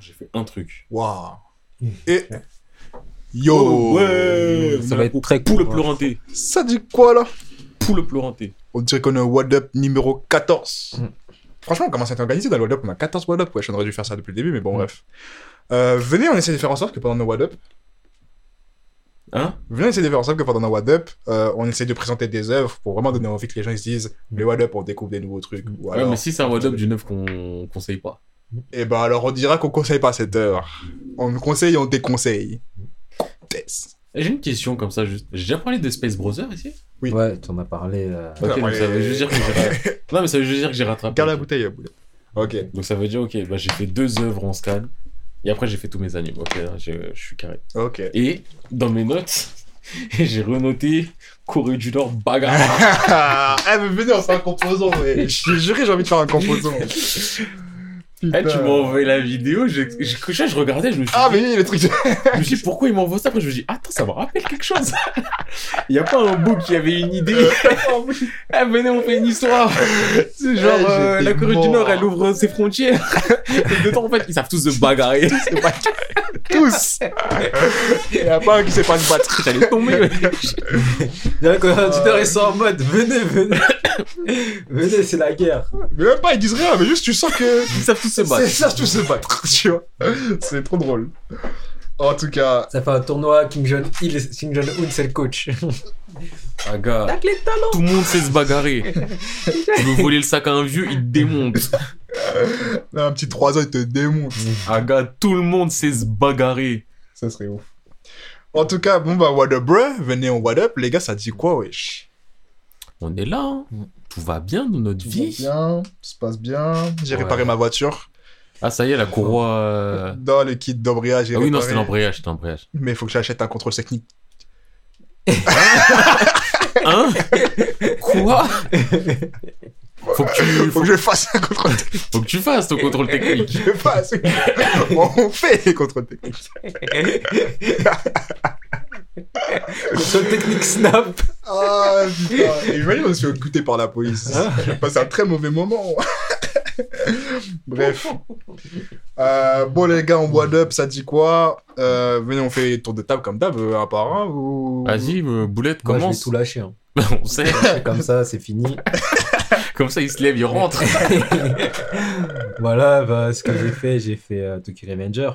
j'ai fait un truc. Waouh. Et. Yo ouais Ça va être très Pour le pleuranté. Ça dit quoi là? Pour le pleuranté. On dirait qu'on est What Up numéro 14. Mm. Franchement, on commence à être organisé dans le What Up? On a 14 What Up. Ouais, j'aurais dû faire ça depuis le début, mais bon, Mm. bref. Euh, venez, on essaie de faire en sorte que pendant nos What Up, Hein? Venez essayer de faire en sorte que pendant nos What Up, euh, on essaie de présenter des œuvres pour vraiment donner envie que les gens ils se disent, les What Up, on découvre des nouveaux trucs. Ou Ouais, mais si c'est un What Up du neuf qu'on conseille pas. Et ben alors on dira qu'on conseille pas cette œuvre. On nous conseille, on déconseille. Test. J'ai une question comme ça, juste. J'ai déjà parlé de Space Brothers ici? Oui. Ouais, tu en as parlé. euh, Ok, donc ça veut juste dire que j'ai ra- Non, mais ça veut juste dire que j'ai rattrapé. Garde la bouteille, euh, Boulet. Ok. Donc ça veut dire, ok, bah, j'ai fait deux œuvres en scan. Et après, j'ai fait tous mes animes. Ok, je suis carré. Ok. Et dans mes notes, j'ai renoté Corée du Nord bagarre. eh, mais venez, on fait un composant, ouais. Je t'ai juré, j'ai envie de faire un composant. Eh, tu m'as envoyé la vidéo, je, je, je, je regardais, je me suis Ah, dit, mais oui, le truc. je me suis dit, pourquoi il m'envoie ça? Après, je me suis dit, attends, ça me rappelle quelque chose. Il n'y a pas un beau qui avait une idée. Eh, venez, on fait une histoire. C'est genre, Eh, euh, j'étais la Corée du. Nord, elle ouvre ses frontières. Et dedans, en fait, ils savent tous se bagarrer. Tous. Il y a pas un qui sait pas se battre. J'allais tomber. Direct, quand l'auditeur, ils sont en mode venez, venez. venez, c'est la guerre. Mais même pas, ils disent rien, mais juste tu sens que. Ils savent tous se C'est battre. ça, tous se battre, tu vois. C'est trop drôle. En tout cas, Ça fait un tournoi, King Jong-il, King Jong-un, c'est le coach. Ah, gars. Tac les talons Tout le monde sait se bagarrer. Tu veux voler le sac à un vieux, il te démonte. là, un petit 3 ans, il te démonte. Ah, gars, tout le monde sait se bagarrer. Ça serait ouf. En tout cas, bon bah, what up, bruh? Venez en what up. Les gars, ça dit quoi, wesh? On est là. hein. Tout va bien dans notre Tout va vie. bien, tout se passe bien. J'ai Ouais. réparé ma voiture. Ah, ça y est, la courroie. euh, Dans le kit d'embrayage, Ah oui, non, c'était l'embrayage, c'était l'embrayage. Mais il faut que j'achète un contrôle technique. Hein Quoi Faut que tu, Faut faut, que je fasse un contrôle technique. faut que tu fasses ton contrôle technique. Je fasse. On fait les contrôles techniques. Sur le technique Snap. Ah putain. Et imagine, on se fait écouter par la police. J'ai passé un très mauvais moment. Bref. Euh, bon, les gars, on boit up, ça dit quoi? Euh, Venez, on fait tour de table comme d'hab, euh, un par un. Ou... Vas-y, euh, Boulette, Moi, je vais commence. tout lâcher. hein. On sait. Comme ça, c'est fini. Comme ça, il se lève, il rentre. voilà, bah, ce que j'ai fait, j'ai fait euh, Tokyo Revenger.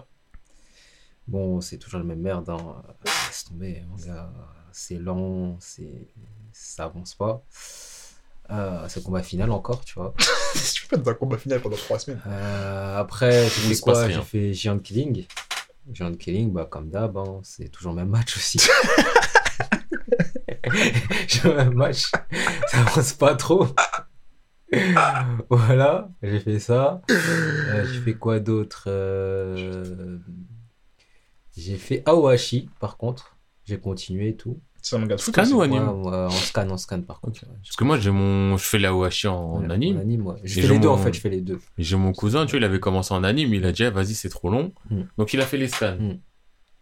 Bon, c'est toujours la même merde. Hein. Laisse tomber, mon gars. C'est lent, c'est... ça avance pas. Euh, c'est le combat final encore, tu vois. Je peux être dans un combat final pendant 3 semaines. Euh, après, j'ai fait quoi? J'ai fait Giant Killing. Giant Killing, bah, comme d'hab, hein, c'est toujours le même match aussi. J'ai le même match, ça avance pas trop. voilà, j'ai fait ça. Euh, j'ai fait quoi d'autre? Euh, J'ai fait Aohashi, par contre. J'ai continué et tout. C'est un manga de foot. Scan ou anime ouais, en scan, en scan, par contre. Parce que moi, j'ai mon, je fais la Ohashi en, en anime. En anime, ouais. Je Et fais j'ai les deux, mon- en fait, je fais les deux. Et J'ai mon cousin, tu vois, il avait commencé en anime, il a dit, ah, vas-y, c'est trop long. Mm. Donc, il a fait les scans. Mm.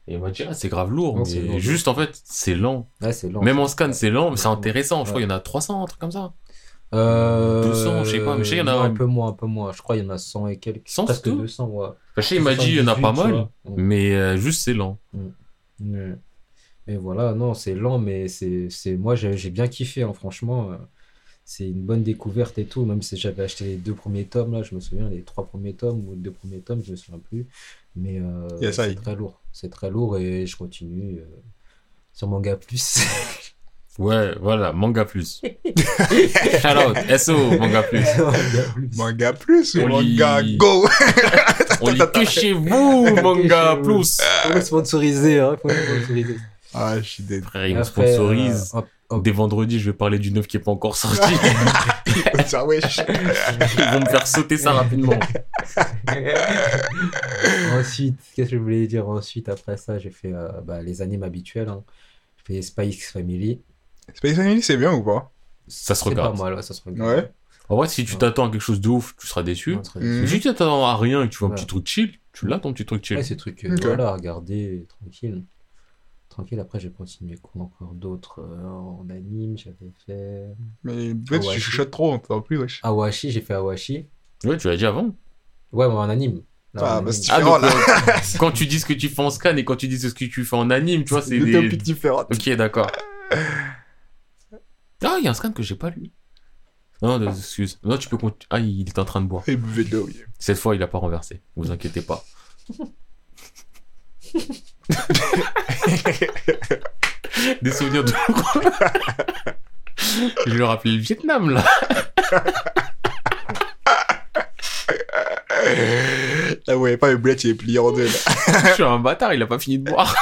Et il m'a dit, ah, c'est grave lourd. Non, mais lourd. juste, en fait, c'est lent. Ouais, c'est lent. Même en scan, c'est lent, mais c'est intéressant. Je crois qu'il y en a 300, un truc comme ça. Euh, 200, je sais pas, mais je sais qu'il y en a non, un- peu moins, un peu moins. Je crois qu'il y en a 100 et quelques. 100, presque c'est tout 200, ouais. Enfin, je sais, il m'a dit, il y en a pas 78, tu mal. vois. Mais euh, juste, c'est lent. Ouais. Et voilà, non, c'est lent, mais c'est, c'est... moi j'ai j'ai bien kiffé, hein, franchement. euh, C'est une bonne découverte et tout, même si j'avais acheté les deux premiers tomes, là, je me souviens, les trois premiers tomes ou les deux premiers tomes, je me souviens plus. Mais euh, Yes, c'est I. très lourd, c'est très lourd et je continue euh, sur Manga Plus. Ouais, voilà, manga plus. Shout out, SO, manga plus. Manga Plus. Ou lit- manga go? On lit que chez vous, manga plus. Faut hein, faut. Ah, je suis dead. Frère, il me Après, sponsorise. euh, hop, hop. Dès vendredi, je vais parler du neuf qui est pas encore sorti. Ça, wesh. Ils vont me faire sauter ça rapidement. Ensuite, qu'est-ce que je voulais dire ensuite après ça? J'ai fait euh, bah, les animes habituels. Hein. J'ai fait Spy X Family. Space Family, c'est bien ou pas? Ça se C'est regarde. pas mal, ouais, ça se regarde. Ouais. En vrai, si tu t'attends à quelque chose de ouf, tu seras déçu. Mm. Mais si tu t'attends à rien et que tu vois un Ouais. petit truc chill, tu l'as ton petit truc chill. Ouais, ces trucs, euh, Ok. voilà, à regarder, tranquille. Tranquille, après j'ai continué quoi encore d'autres euh, en anime, j'avais fait Mais bête, ouais, tu je- chuchotes trop, on t'entend plus, wesh. Awashi, j'ai fait Awashi. Ouais, tu l'as dit avant. Ouais, mais en anime. Non, Ah, mais- bah, c'est Ah, différent, donc, là. euh, quand tu dis ce que tu fais en scan et quand tu dis ce que tu fais en anime, tu vois, c'est deux des... topics différents. Ok, d'accord. Ah, il y a un scan que j'ai pas lu. Non, non, excuse. Non, tu peux continuer. Ah, il est en train de boire. Et buvez de l'eau, oui. Cette fois, il a pas renversé. Vous inquiétez pas. Des souvenirs de. Je lui ai rappelé le Vietnam, là. Là, vous voyez pas, le boulette, il est plié en deux, là. Je suis un bâtard, il a pas fini de boire.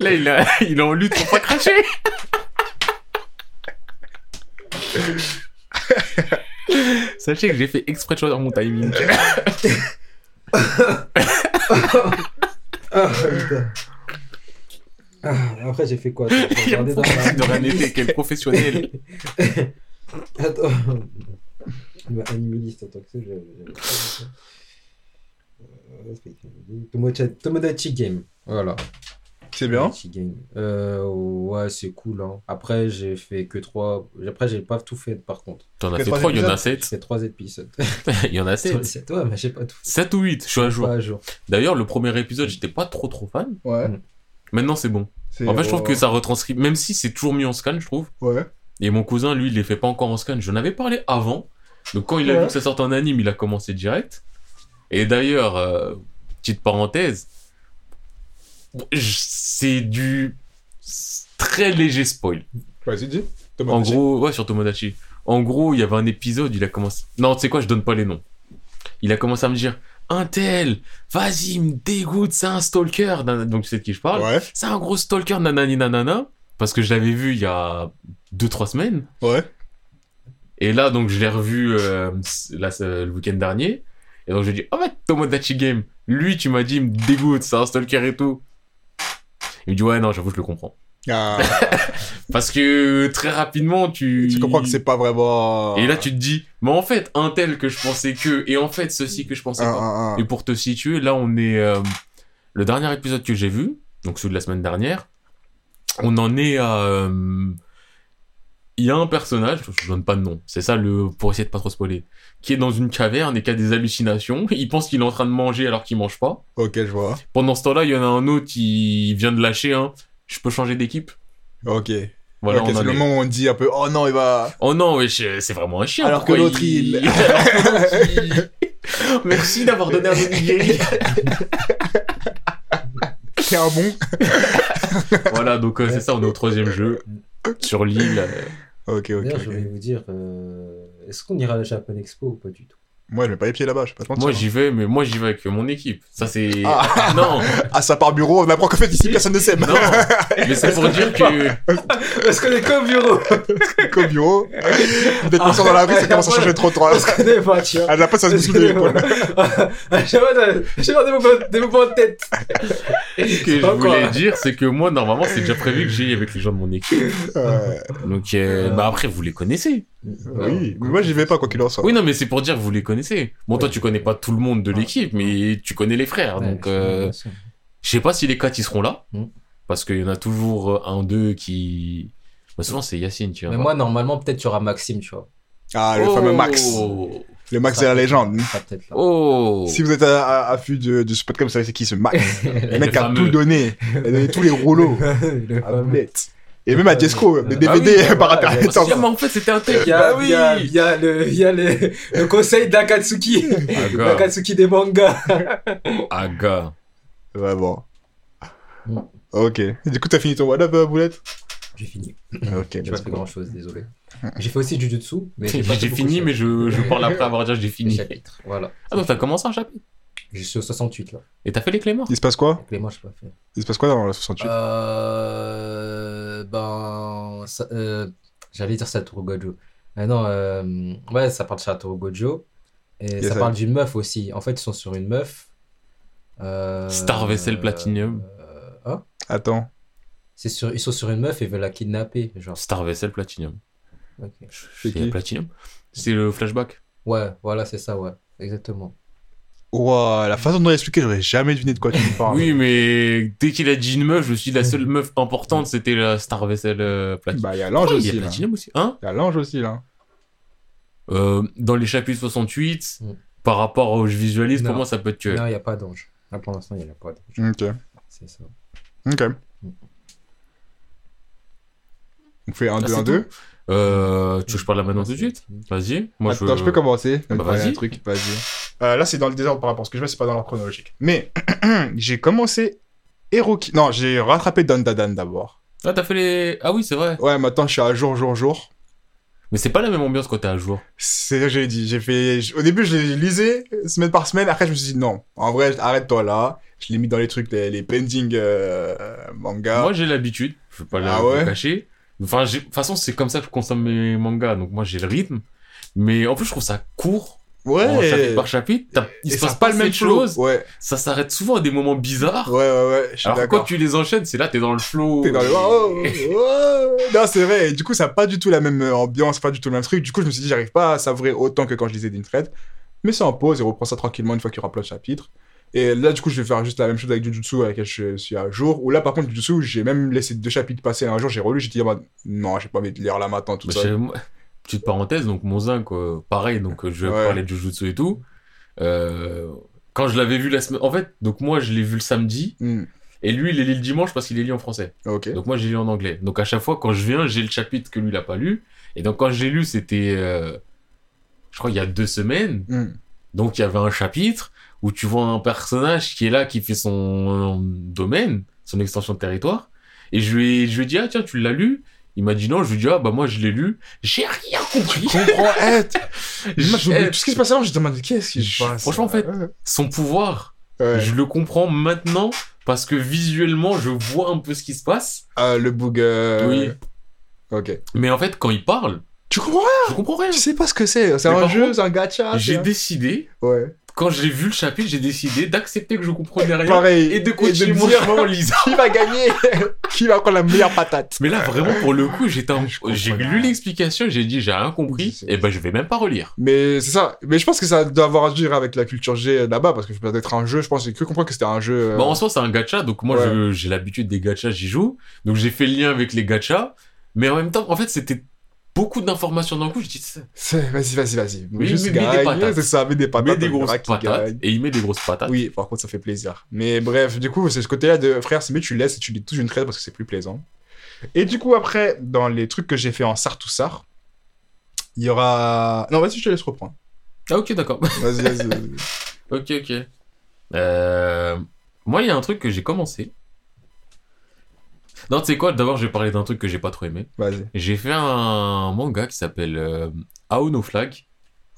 Là, il, a... il est en lutte pour pas cracher. Sachez que j'ai fait exprès de choisir mon timing. Ah, putain. Ah, après, j'ai fait quoi J'ai Il a regardé dans rien été, quel professionnel. Attends. Ma animaliste que ça. Euh, Tomodachi- Tomodachi Game. Voilà. C'est bien. Euh, ouais, c'est cool. Hein. Après, j'ai fait que 3. Après, j'ai pas tout fait par contre. T'en as fait trois 3, il y en a J'ai 7. fait 3 épisodes. Il y en a 7. 7. Ouais, mais j'ai pas tout fait. 7 ou 8, je suis à jour. D'ailleurs, le premier épisode, j'étais pas trop trop fan. Ouais. Maintenant, c'est bon. C'est- En fait, je trouve que ça retranscrit, même si c'est toujours mis en scan, je trouve. Ouais. Et mon cousin, lui, il les fait pas encore en scan. J'en avais parlé avant. Donc, quand il a Ouais. vu que ça sortait en anime, il a commencé direct. Et d'ailleurs, euh, petite parenthèse, c'est du très léger spoil. Vas-y, dis. En gros, ouais, sur Tomodachi. En gros, il y avait un épisode, il a commencé. Non, tu sais quoi, je donne pas les noms. Il a commencé à me dire Un tel, vas-y, il me dégoûte, c'est un stalker. Donc, tu sais de qui je parle. Ouais. C'est un gros stalker, nanani nanana. Parce que je l'avais vu il y a 2-3 semaines. Ouais. Et là, donc, je l'ai revu euh, là, c'est le week-end dernier. Et donc, je lui ai dit Oh, ouais, Tomodachi Game. Lui, tu m'as dit, il me dégoûte, c'est un stalker et tout. Il me dit Ouais, non, j'avoue, je le comprends. Ah, Parce que très rapidement, tu. tu comprends que c'est pas vraiment. Et là, tu te dis, mais en fait, un tel que je pensais que, et en fait, ceci que je pensais Un, pas. un, un. Et pour te situer, là, on est. euh, le dernier épisode que j'ai vu, donc celui de la semaine dernière, on en est à. euh, Il y a un personnage, je donne pas de nom, c'est ça le. pour essayer de pas trop spoiler, qui est dans une caverne et qui a des hallucinations. Il pense qu'il est en train de manger alors qu'il mange pas. Ok, je vois. Pendant ce temps-là, il y en a un autre qui vient de lâcher un. Je peux changer d'équipe? Ok. Voilà, ok, on en c'est le moment où on dit un peu, oh non, il va. Oh non, c'est vraiment un chien. Alors que l'autre, il- Merci d'avoir donné un onigiri. C'est un bon. voilà, donc euh, c'est ça, on est au troisième jeu. Sur l'île. Ok, ok. D'ailleurs, je voulais vous dire, euh, est-ce qu'on ira à la Japan Expo ou pas du tout? Moi, je mets pas les pieds là-bas, je vais pas te mentir. Moi j'y vais, mais moi j'y vais avec mon équipe. Ça c'est. Ah. Non, Ah, ça part bureau, on apprend qu'en fait ici, personne ne sait. non. Mais c'est pour dire que. Parce qu'on est qu'au bureau Qu'au bureau, qu'on sort dans la rue, ça commence à changer de trottoir. Parce qu'on est pas, tu vois. À la place, ça se bouscule les épaules. Je sais pas, j'ai pas des mouvements- des de tête. Ce que je voulais dire, c'est que moi normalement c'est déjà prévu que j'y aille avec les gens de mon équipe. Donc, euh, bah après vous les connaissez. Oui, mais moi, j'y vais pas, quoi qu'il en soit. Oui, non, mais c'est pour dire que vous les connaissez. Bon, toi tu connais pas tout le monde de l'équipe, mais tu connais les frères. Donc, euh, Je sais pas si les quatre ils seront là. Mm. Parce qu'il y en a toujours euh, un, deux qui. Bah, souvent c'est Yacine, tu vois. Mais moi, normalement, peut-être tu auras Maxime, tu vois. Ah, le fameux Max. Oh, Le Max Ça, de la légende. Ça, peut-être là. oh. Si vous êtes à, à, à fût de, de ce podcast, vous savez c'est qui ce Max. Le mec Le a fameux. tout donné. Il a donné tous les rouleaux. Le Ah, bête. Et même à Jesco, des Ah DVD oui, par voilà, internet. Ah, mais en fait c'était un tel. Il y a, Bah oui. il y a, il y a le, il y a le, le conseil d'Akatsuki. Gars. L'Akatsuki des mangas. Ah, gars. Vraiment. Mm. Ok. Du coup, t'as fini ton What Up, euh, Boulette? J'ai fini. Ok, J'ai pas fait grand chose, désolé. J'ai fait aussi Jujutsu, J'ai fini, mais je, je parle après avoir déjà j'ai fini. chapitres, voilà. Ah, donc t'as commencé un chapitre? Je suis au 68 là. Et t'as fait les clés morts Il se passe quoi les mois, je pas fait. Il se passe quoi dans le 68 Euh, ben, ça- euh, j'allais dire Satoru Gojo. Mais non, euh, ouais, ça parle de Satoru Gojo. Et Yes, ça parle d'une meuf aussi. En fait, ils sont sur une meuf. Euh, Star Vessel Platinum. euh, hein? Attends. C'est sur, ils sont sur une meuf et veulent la kidnapper. Genre. Star Vessel Platinum. Ok. C'est Platinum C'est le flashback. Ouais, voilà, c'est ça, ouais. Exactement. Ouah, la façon dont il a expliqué, j'aurais jamais deviné de quoi tu me parles. Oui, mais dès qu'il a dit une meuf, je me suis dit la seule meuf importante, c'était la Star Vessel euh, Platinum. Bah, il y a l'ange Oh, il y aussi, a là. Platinum aussi. Hein Il y a l'ange aussi, là. Euh, dans les chapitres 68, Mm. par rapport au je visualise, pour Non. moi, ça peut être que. Non, il n'y a pas d'ange. Là, pour l'instant, il n'y a pas d'ange. Ok. C'est ça. Ok. On fait un, Ah, deux, c'est un, deux. Euh, tu veux que je parle là maintenant tout de suite? Vas-y. Moi, Attends, je... peux commencer. bah, Je vais parler vas-y. truc, vas-y. Euh, là, c'est dans le désordre par rapport à ce que je fais, c'est pas dans l'ordre chronologique. Mais j'ai commencé Heroki. Non, j'ai rattrapé Dandadan d'abord. Ah, t'as fait les. Ah oui, c'est vrai. Ouais, maintenant je suis à jour, jour, jour. Mais c'est pas la même ambiance quand t'es à jour. C'est j'ai dit. J'ai fait. Au début, je les lisais semaine par semaine. Après, je me suis dit non. En vrai, arrête-toi là. Je l'ai mis dans les trucs, les, les pending euh, manga. Moi, j'ai l'habitude. Je vais pas Ah le ouais? cacher. Enfin, de toute façon, c'est comme ça que je consomme mes mangas. Donc, moi, j'ai le rythme. Mais en plus, je trouve ça court. Ouais. En chapitre par chapitre. Il se ça passe a pas le même flow. chose. Ouais. Ça s'arrête souvent à des moments bizarres. Ouais, ouais, ouais. Alors quand tu les enchaînes, c'est là, t'es dans le flow. T'es dans le. Oh, oh. Non, c'est vrai. Et du coup, ça n'a pas du tout la même euh, ambiance, pas du tout le même truc. Du coup, je me suis dit, j'arrive pas à savourer autant que quand je lisais d'Inthread. Mais c'est en pause et reprends ça tranquillement une fois qu'il y aura plein de chapitres. Et là, du coup, je vais faire juste la même chose avec Jujutsu avec laquelle je suis à jour. Ou là, par contre, Jujutsu, j'ai même laissé deux chapitres passer un jour, j'ai relu, j'ai dit, ah bah, non, j'ai pas envie de lire là maintenant, tout Bah, ça. Petite parenthèse, donc mon zinc, euh, pareil, donc euh, je vais Ouais. parler de Jujutsu et tout. Euh, quand je l'avais vu la semaine. En fait, donc moi, je l'ai vu le samedi. Hmm, Et lui, il est lu le dimanche parce qu'il est lu en français. Ok. Donc moi, j'ai lu en anglais. Donc à chaque fois, quand je viens, j'ai le chapitre que lui, il a pas lu. Et donc quand j'ai lu, c'était. euh, je crois il y a deux semaines. Hmm. Donc il y avait un chapitre où tu vois un personnage qui est là, qui fait son domaine, son extension de territoire. Et je lui ai, je lui ai dit, ah tiens, tu l'as lu Il m'a dit non, je lui ai dit, ah bah moi je l'ai lu. J'ai rien compris. Comprends, eh, t- J'ai- Moi, j'ai oublié tout ce qui se passe avant, je me demande qu'est-ce qui se Je- passe. franchement, en fait. Son pouvoir, Ouais. je le comprends maintenant parce que visuellement, je vois un peu ce qui se passe. Ah, le bug. euh, Oui. Ok. Mais en fait, quand il parle, Tu comprends rien je comprends rien. Tu sais pas ce que c'est. C'est un jeu, c'est un gacha. J'ai décidé, Ouais. Quand j'ai vu le chapitre, j'ai décidé d'accepter que je comprenais rien Pareil. et de continuer me mon dire chemin en lisant. qui va gagner Qui va prendre la meilleure patate Mais là, vraiment, pour le coup, j'étais j'ai lu l'explication, j'ai dit, j'ai rien compris, et ben, je vais même pas relire. Mais c'est ça. Mais je pense que ça doit avoir à dire avec la culture G là-bas, parce que peut être un jeu, je pense, j'ai cru comprendre que c'était un jeu. euh, Bon, en soi, c'est un gacha, donc moi, Ouais. j'ai l'habitude des gachas, j'y joue. Donc, j'ai fait le lien avec les gachas. Mais en même temps, en fait, c'était beaucoup d'informations d'un coup. Je dis, Vas-y, vas-y, vas-y. Oui, Juste mais- mais des gagne, patates. c'est ça, mais des patates. met des grosses patates, gagne. et il met des grosses patates. Oui, par contre, ça fait plaisir. Mais bref, du coup, c'est ce côté-là de frère, c'est mieux tu laisses et tu lis toute une traite parce que c'est plus plaisant. Et du coup, après, dans les trucs que j'ai fait en Sartoussar, il y aura. Non, vas-y, je te laisse reprendre. Ah, ok, d'accord. Vas-y, vas-y. vas-y. ok, ok. Euh, Moi, il y a un truc que j'ai commencé. Non, tu sais quoi, d'abord, je vais parler d'un truc que j'ai pas trop aimé. Vas-y. J'ai fait un manga qui s'appelle euh, Ao no Flag.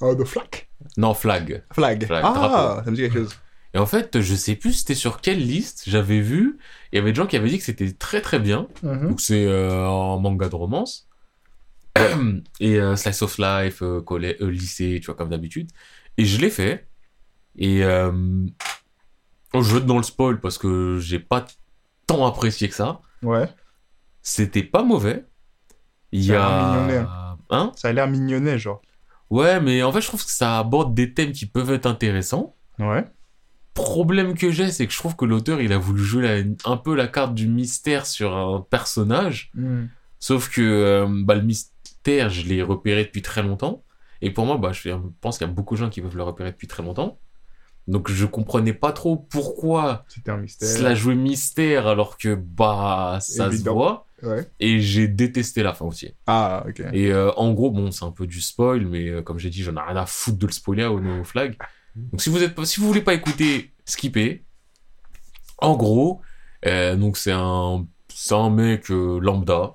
Oh, de flag? Non, Flag. Flag. Flag, ah, drapeau. ça me dit quelque chose. Et en fait, je sais plus c'était sur quelle liste j'avais vu. Il y avait des gens qui avaient dit que c'était très très bien. Mhm. Donc c'est euh, un manga de romance. et euh, slice of life, euh, euh, lycée, tu vois, comme d'habitude. Et je l'ai fait. Et euh, je vais être dans le spoil parce que j'ai pas tant apprécié que ça. Ouais. C'était pas mauvais. Il y a mignonnet. Hein? Ça a l'air mignonnet, genre. Ouais, mais en fait, je trouve que ça aborde des thèmes qui peuvent être intéressants. Ouais. problème que j'ai, c'est que je trouve que l'auteur, il a voulu jouer la- un peu la carte du mystère sur un personnage. Sauf que euh, bah, le mystère, je l'ai repéré depuis très longtemps. Et pour moi, bah, je pense qu'il y a beaucoup de gens qui peuvent le repérer depuis très longtemps. Donc je comprenais pas trop pourquoi un mystère. cela jouait mystère alors que bah ça Évident. se voit. Ouais. Et j'ai détesté la fin aussi. Ah, ok. Et euh, en gros, bon, c'est un peu du spoil, mais euh, comme j'ai dit, j'en ai rien à foutre de le spoiler au No Flag. Donc si vous êtes, si vous voulez pas écouter, skippez. En gros, euh, donc c'est un, un mec lambda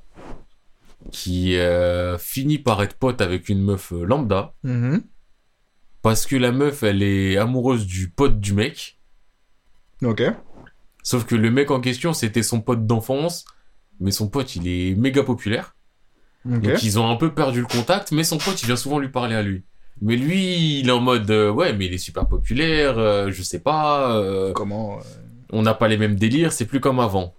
qui finit par être pote avec une meuf lambda Mhm. Parce que la meuf, elle est amoureuse du pote du mec. Ok. Sauf que le mec en question, c'était son pote d'enfance, mais son pote, il est méga populaire. Ok. Donc ils ont un peu perdu le contact, mais son pote il vient souvent lui parler à lui. Mais lui, il est en mode euh, ouais, mais il est super populaire, euh, je sais pas, euh, Comment on n'a pas les mêmes délires, c'est plus comme avant.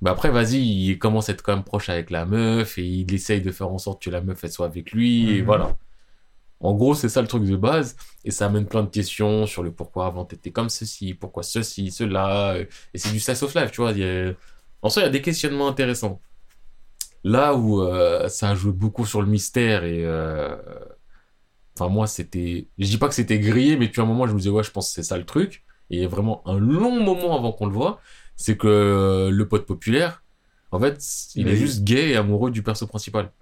Bah après, vas-y, il commence à être quand même proche avec la meuf et il essaye de faire en sorte que la meuf elle soit avec lui et Mhm. voilà. En gros, c'est ça le truc de base et ça amène plein de questions sur le pourquoi avant t'étais comme ceci, pourquoi ceci, cela euh, et c'est du slice of life, tu vois. a- En soi, il y a des questionnements intéressants. Là où euh, ça a joué beaucoup sur le mystère et euh, Enfin, moi, c'était. Je dis pas que c'était grillé, mais depuis un moment, je me disais, ouais, je pense que c'est ça le truc. Et il y a vraiment un long moment avant qu'on le voit. C'est que euh, le pote populaire, en fait, il est juste gay et amoureux du perso principal.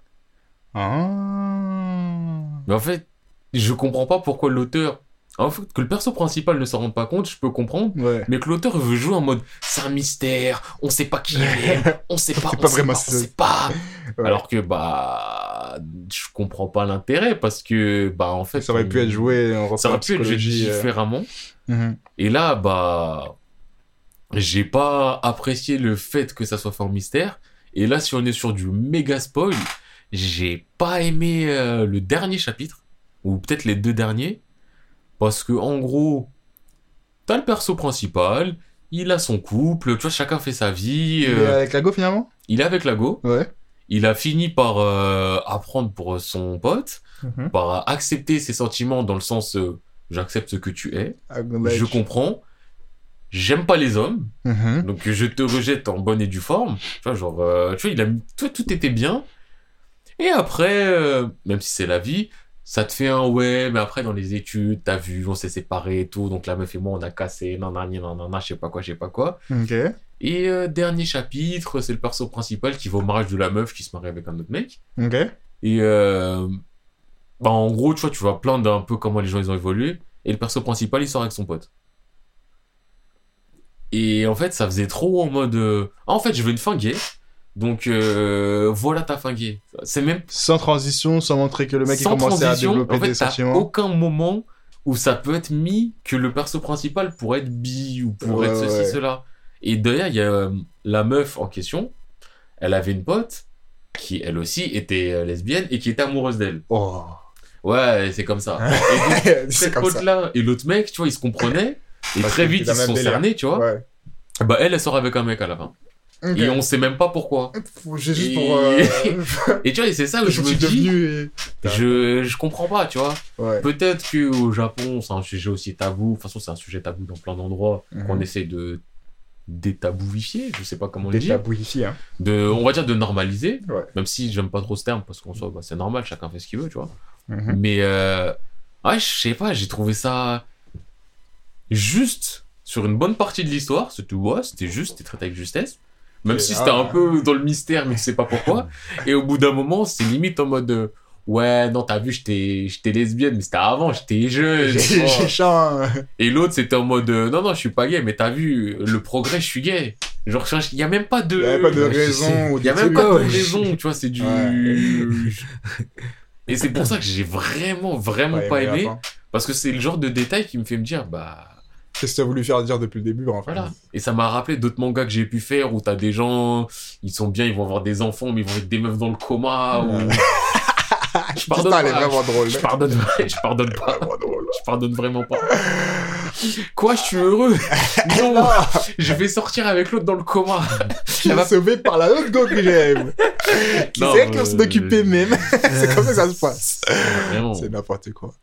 Ah. Mais en fait, je comprends pas pourquoi l'auteur. En fait, que le perso principal ne s'en rende pas compte, je peux comprendre. Ouais. Mais que l'auteur veut jouer en mode c'est un mystère, on sait pas qui il est, on sait pas, sait on pas sait vraiment pas, on sait pas. Ouais. Alors que bah je comprends pas l'intérêt parce que bah en fait Ça aurait pu être joué en ça aurait pu être joué euh. différemment. Mhm. Et là bah j'ai pas apprécié le fait que ça soit fait en mystère. Et là si on est sur du méga spoil, j'ai pas aimé euh, le dernier chapitre ou peut-être les deux derniers parce que en gros t'as le perso principal. Il a son couple, tu vois, chacun fait sa vie. Il est euh, avec la go finalement? il est avec la go. Ouais. Il a fini par euh, apprendre pour son pote, Mhm. par accepter ses sentiments dans le sens euh, j'accepte ce que tu es, je comprends, j'aime pas les hommes, Mhm. donc je te rejette en bonne et due forme. Tu vois, genre, euh, tu vois, il a, tout, tout était bien. Et après, euh, même si c'est la vie, ça te fait un ouais, mais après dans les études, t'as vu, on s'est séparés et tout, donc la meuf et moi on a cassé, nanana, nanana, je sais pas quoi, je sais pas quoi. Ok. Et euh, dernier chapitre, c'est le perso principal qui va au mariage de la meuf qui se marie avec un autre mec. Ok. Et euh, bah en gros, tu vois, tu vois plein d'un peu comment les gens ils ont évolué. Et le perso principal, il sort avec son pote. Et en fait, ça faisait trop en mode. Ah, en fait, je veux une fin gay. Donc euh, voilà ta fin gay. C'est même Sans transition, sans montrer que le mec il commençait à transition. développer En fait, des sentiments. aucun moment où ça peut être mis que le perso principal pourrait être bi ou pourrait Ouais, être ceci, ouais. cela. Et d'ailleurs, il y a euh, la meuf en question. Elle avait une pote qui, elle aussi, était euh, lesbienne et qui était amoureuse d'elle. Oh. Ouais, c'est comme ça. Et donc, c'est cette ça. pote-là et l'autre mec, tu vois, ils se comprenaient. Et Parce très vite, ils se sont délire. cernés, tu vois. Ouais. Bah, elle, elle sort avec un mec à la fin. Et on sait même pas pourquoi. J'ai juste Et- pour. Euh... Et tu vois, et c'est ça où je je me dis, devenu. et- je, je comprends pas, tu vois. Ouais. Peut-être que au Japon, c'est un sujet aussi tabou. De toute façon, c'est un sujet tabou dans plein d'endroits Mhm. qu'on essaie de détabouifier, je sais pas comment dire. tabous ici, hein. De, on va dire de normaliser. Ouais. Même si j'aime pas trop ce terme parce qu'en soi, bah, c'est normal, chacun fait ce qu'il veut, tu vois. Mhm. Mais euh, ouais, je sais pas, j'ai trouvé ça juste sur une bonne partie de l'histoire. C'était ouais, c'était juste, c'était traité avec justesse. Même si c'était un peu dans le mystère, mais tu sais pas pourquoi. Et au bout d'un moment, c'est limite en mode euh, ouais, non, t'as vu, j'étais lesbienne, mais c'était avant, j'étais jeune. hein. Et l'autre, c'était en mode euh, non, non, je suis pas gay, mais t'as vu, le progrès, je suis gay. Genre, il y a même pas de. Il n'y pas de je raison. Il y a même pas de raison, tu vois, c'est du. Et c'est pour ça que j'ai vraiment, vraiment Ouais, pas aimé. Parce que c'est le genre de détail qui me fait me dire, bah. Qu'est-ce que tu as voulu faire dire depuis le début, en fait Voilà. Et ça m'a rappelé d'autres mangas que j'ai pu faire où t'as des gens, ils sont bien, ils vont avoir des enfants, mais ils vont être des meufs dans le coma. Ou... je pardonne Putain, elle est vraiment drôle. Je pardonne, je pardonne pas. Je pardonne vraiment pas. Quoi, je suis heureux Non, je vais sortir avec l'autre dans le coma. Qui est sauvé par la autre go que j'aime. Qui Non, sait qu'on euh, s'en occuper même. c'est comme ça que ça se passe. Vraiment. C'est n'importe quoi.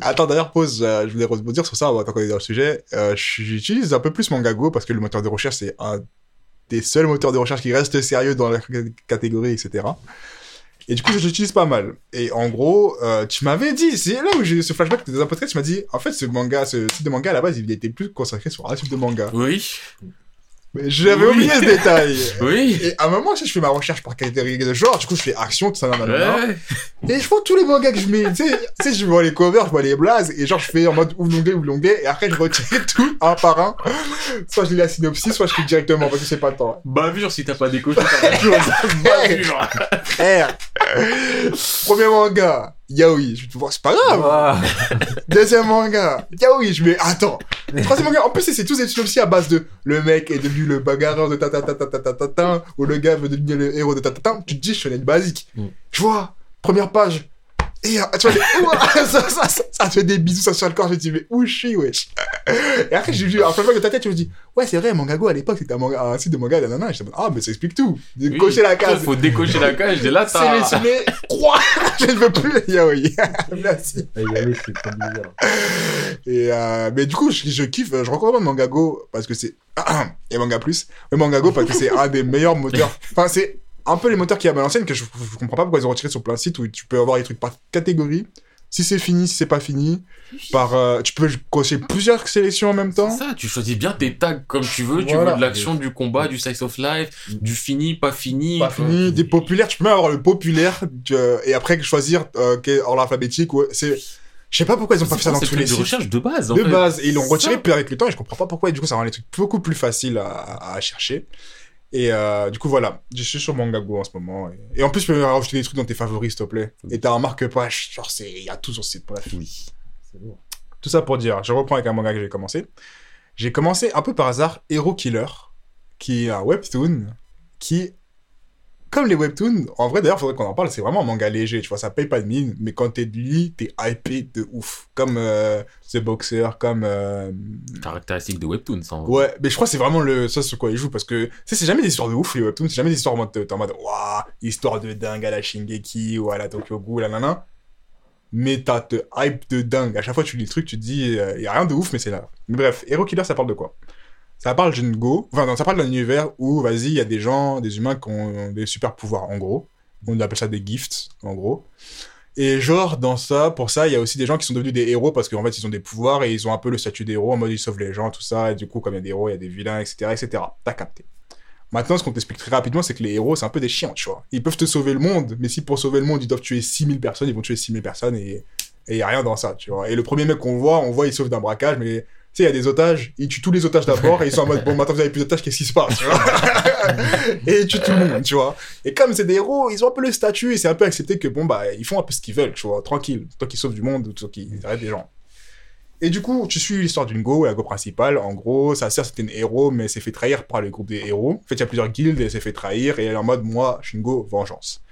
Attends, d'ailleurs, pause, euh, je voulais rebondir sur ça, tant qu'on est dans le sujet. Euh, J'utilise un peu plus Mangago parce que le moteur de recherche, c'est un des seuls moteurs de recherche qui reste sérieux dans la catégorie, etc. Et du coup, je l'utilise pas mal. Et en gros, euh, tu m'avais dit, c'est là où j'ai eu ce flashback de un podcast, tu m'as dit, en fait, ce manga, ce type de manga, à la base, il était plus consacré sur un type de manga. Oui, Mais j'avais Oui. oublié ce détail. oui. Et à un moment, sais, je fais ma recherche par catégorie de genre, du coup, je fais action, tout ça, nanana. Ouais. Et je vois tous les mangas que je mets, tu sais, tu sais, je vois les covers, je vois les blazes, et genre, je fais en mode ouvre l'onglet, ouvre l'onglet, et après, je retire tout, un par un. Soit je lis la synopsis, soit je clique directement, parce que c'est pas le temps. Bavure si t'as pas décoché ta chose. Bavure. Premier manga, yaoi, je vais te voir, c'est pas grave. Deuxième manga, yaoi, je vais, attends. Troisième manga, en plus, c'est tous des aussi à base de le mec est devenu le bagarreur de ta ta ta ta ta ta ta, ta ou le gars veut devenir le héros de ta ta ta. Tu te dis, je suis une basique. Mm. Je vois, première page, et euh, tu vois, les... Ça, ça, ça, ça te fait des bisous ça sur le corps, je me dis, mais où je suis, wesh? Et après, j'ai vu un flashback de ta tête, je me dis, ouais, c'est vrai, Mangago à l'époque, c'était un, manga, un site de manga, nanana. Je dis, ah, mais ça explique tout. De Oui. cocher la case. Faut décocher la cage. Et là, C'est les croix, je ne veux plus, yaoi. Merci. Et euh, mais du coup, je, je kiffe, je recommande Mangago parce que c'est et Manga Plus, mais Mangago parce que c'est un des meilleurs moteurs. Enfin, c'est un peu les moteurs qu'il y a à l'ancienne que je, je comprends pas pourquoi ils ont retiré sur plein de sites où tu peux avoir les trucs par catégorie. Si c'est fini, si c'est pas fini, par, euh, tu peux cocher plusieurs sélections en même temps. Ça, tu choisis bien tes tags comme tu veux, tu Voilà. veux de l'action, du combat, du slice of life, du fini, pas fini. Pas fini, des populaires, tu peux même avoir le populaire euh, et après choisir euh, quel- ordre alphabétique. ou- C'est, je sais pas pourquoi ils ont pas fait ça dans tous le les de sites. recherche de base. en de fait. base et ils l'ont retiré puis avec le temps et je comprends pas pourquoi et du coup ça rend les trucs beaucoup plus faciles à chercher et euh, du coup voilà. Je suis sur Mangago en ce moment et, et en plus tu peux rajouter des trucs dans tes favoris s'il te plaît. Et t'as un marque-page genre c'est il y a tout sur ce site bref. Oui. C'est lourd. tout ça pour dire je reprends avec un manga que j'ai commencé. J'ai commencé un peu par hasard Hero Killer qui est un webtoon qui comme les webtoons, en vrai d'ailleurs, faudrait qu'on en parle, c'est vraiment un manga léger, tu vois, ça paye pas de mine, mais quand t'es de lui, t'es hypé de ouf. Comme euh, The Boxer, comme euh, Caractéristique de Webtoon, ça. en vrai. Ouais, mais je crois que c'est vraiment le ça sur quoi il joue parce que tu sais c'est jamais des histoires de ouf les webtoons, c'est jamais des histoires en mode t'es en mode waouh, histoire de dingue à la Shingeki ou à la Tokyo Ghoul, la nana. Mais t'as te hype de dingue. À chaque fois que tu lis le truc, tu te dis euh, y a rien de ouf mais c'est là. Mais bref, Hero Killer ça parle de quoi? Ça parle d'une go, enfin ça parle d'un univers où vas-y, il y a des gens, des humains qui ont des super pouvoirs en gros. On appelle ça des gifts en gros. Et genre, dans ça, pour ça, il y a aussi des gens qui sont devenus des héros parce qu'en fait, ils ont des pouvoirs et ils ont un peu le statut d'héros en mode ils sauvent les gens, tout ça. Et du coup, comme il y a des héros, il y a des vilains, etc., etc. T'as capté. Maintenant, ce qu'on t'explique très rapidement, c'est que les héros, c'est un peu des chiens, tu vois. Ils peuvent te sauver le monde, mais si pour sauver le monde, ils doivent tuer 6000 personnes, ils vont tuer 6000 personnes et il y a rien dans ça, tu vois. Et le premier mec qu'on voit, on voit, il sauve d'un braquage, mais il y a des otages, ils tuent tous les otages d'abord et ils sont en mode bon, maintenant vous avez plus d'otages, qu'est-ce qui se passe, et ils tuent tout le monde, tu vois. Et comme c'est des héros, ils ont un peu le statut et c'est un peu accepté que bon, bah, ils font un peu ce qu'ils veulent, tu vois, tranquille. Toi qui sauves du monde ou toi qui arrêtent des gens. Et du coup, tu suis l'histoire d'une go, la go principale. En gros, sa sœur c'était une héros, mais s'est fait trahir par le groupe des héros. En fait, il y a plusieurs guildes et elle s'est fait trahir et elle est en mode, moi, je suis une go, vengeance.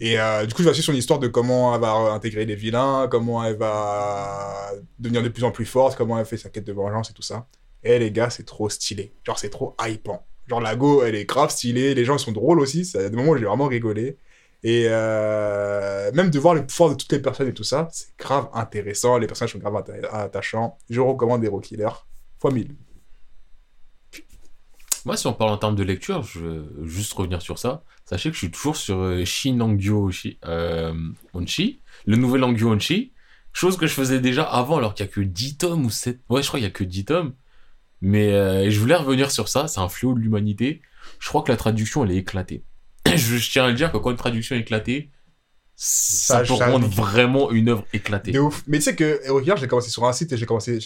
Et euh, du coup, je vais suivre son histoire de comment elle va intégrer les vilains, comment elle va devenir de plus en plus forte, comment elle fait sa quête de vengeance et tout ça. Et les gars, c'est trop stylé. Genre, c'est trop hypant. Genre, la go, elle est grave stylée. Les gens, ils sont drôles aussi. A des moments où j'ai vraiment rigolé. Et euh, même de voir les pouvoirs de toutes les personnes et tout ça, c'est grave intéressant. Les personnages sont grave atta- attachants. Je recommande Hero Killer fois 1000. Moi, si on parle en termes de lecture, je veux juste revenir sur ça. Sachez que je suis toujours sur euh, Shin Onshi, euh, Onshi, le nouvel Nangyo Onshi. Chose que je faisais déjà avant, alors qu'il y a que 10 tomes ou 7. Ouais, je crois qu'il y a que 10 tomes. Mais euh, je voulais revenir sur ça. C'est un fléau de l'humanité. Je crois que la traduction, elle est éclatée. je, je tiens à le dire que quand une traduction est éclatée, ça, Ça, peut rendre vraiment une œuvre éclatée. De ouf. Mais tu sais que Killer, j'ai commencé sur un site et j'ai commencé,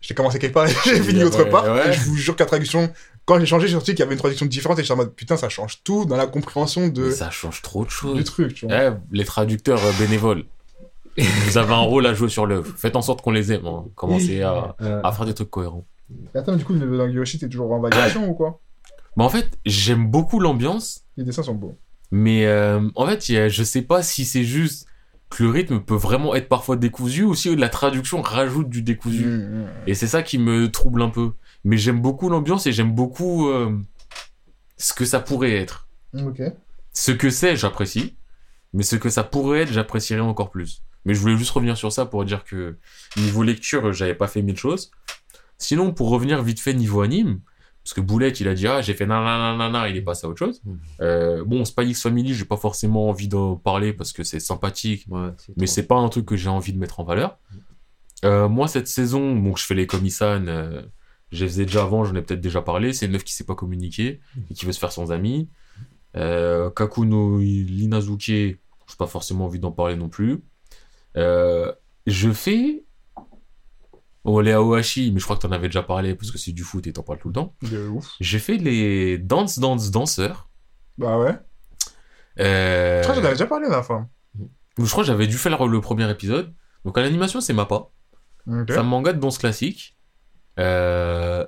j'ai commencé quelque part et j'ai fini Ouais, autre part. ouais. Et je vous jure que la traduction, quand j'ai changé, j'ai senti qu'il y avait une traduction différente et j'étais en mode putain, ça change tout dans la compréhension de, Mais ça change trop de choses. du truc, tu vois. Eh, les traducteurs euh, bénévoles, vous avez un rôle à jouer sur l'œuvre. Faites en sorte qu'on les aime. hein. Commencez à, Euh, à faire des trucs cohérents. Et attends, du coup, le dans Yoshi, t'es toujours en validation ou quoi? Mais en fait, j'aime beaucoup l'ambiance, Les dessins sont beaux. mais euh, en fait, a- je sais pas si c'est juste que le rythme peut vraiment être parfois décousu ou si la traduction rajoute du décousu. Mmh, mmh. Et c'est ça qui me trouble un peu. Mais j'aime beaucoup l'ambiance et j'aime beaucoup euh, ce que ça pourrait être. Ok. Ce que c'est, j'apprécie. Mais ce que ça pourrait être, j'apprécierais encore plus. Mais je voulais juste revenir sur ça pour dire que niveau lecture, j'avais pas fait mille choses. Sinon, pour revenir vite fait niveau anime, parce que Boulette, il a dit, ah, j'ai fait nanana, il est passé à autre chose. Mhm. Euh, bon, Spy X Family, j'ai pas forcément envie d'en parler parce que c'est sympathique, ouais, mais c'est pas un truc que j'ai envie de mettre en valeur. Euh, moi, cette saison, bon, je fais les comisan, euh, je faisais déjà avant, j'en ai peut-être déjà parlé. C'est une meuf qui sait pas communiquer et qui veut se faire sans amis. Euh, Kakuno Linazuke, j'ai pas forcément envie d'en parler non plus. Euh, je fais oh, les Aohashi, mais je crois que t'en avais déjà parlé parce que c'est du foot et t'en parles tout le temps. De ouf. J'ai fait les Dance Dance Danseurs. Bah ouais. Euh, Je crois que j'en avais déjà parlé la fois. je crois que j'avais dû faire le premier épisode. Donc à l'animation, c'est Mappa. C'est un manga de danse classique. Euh,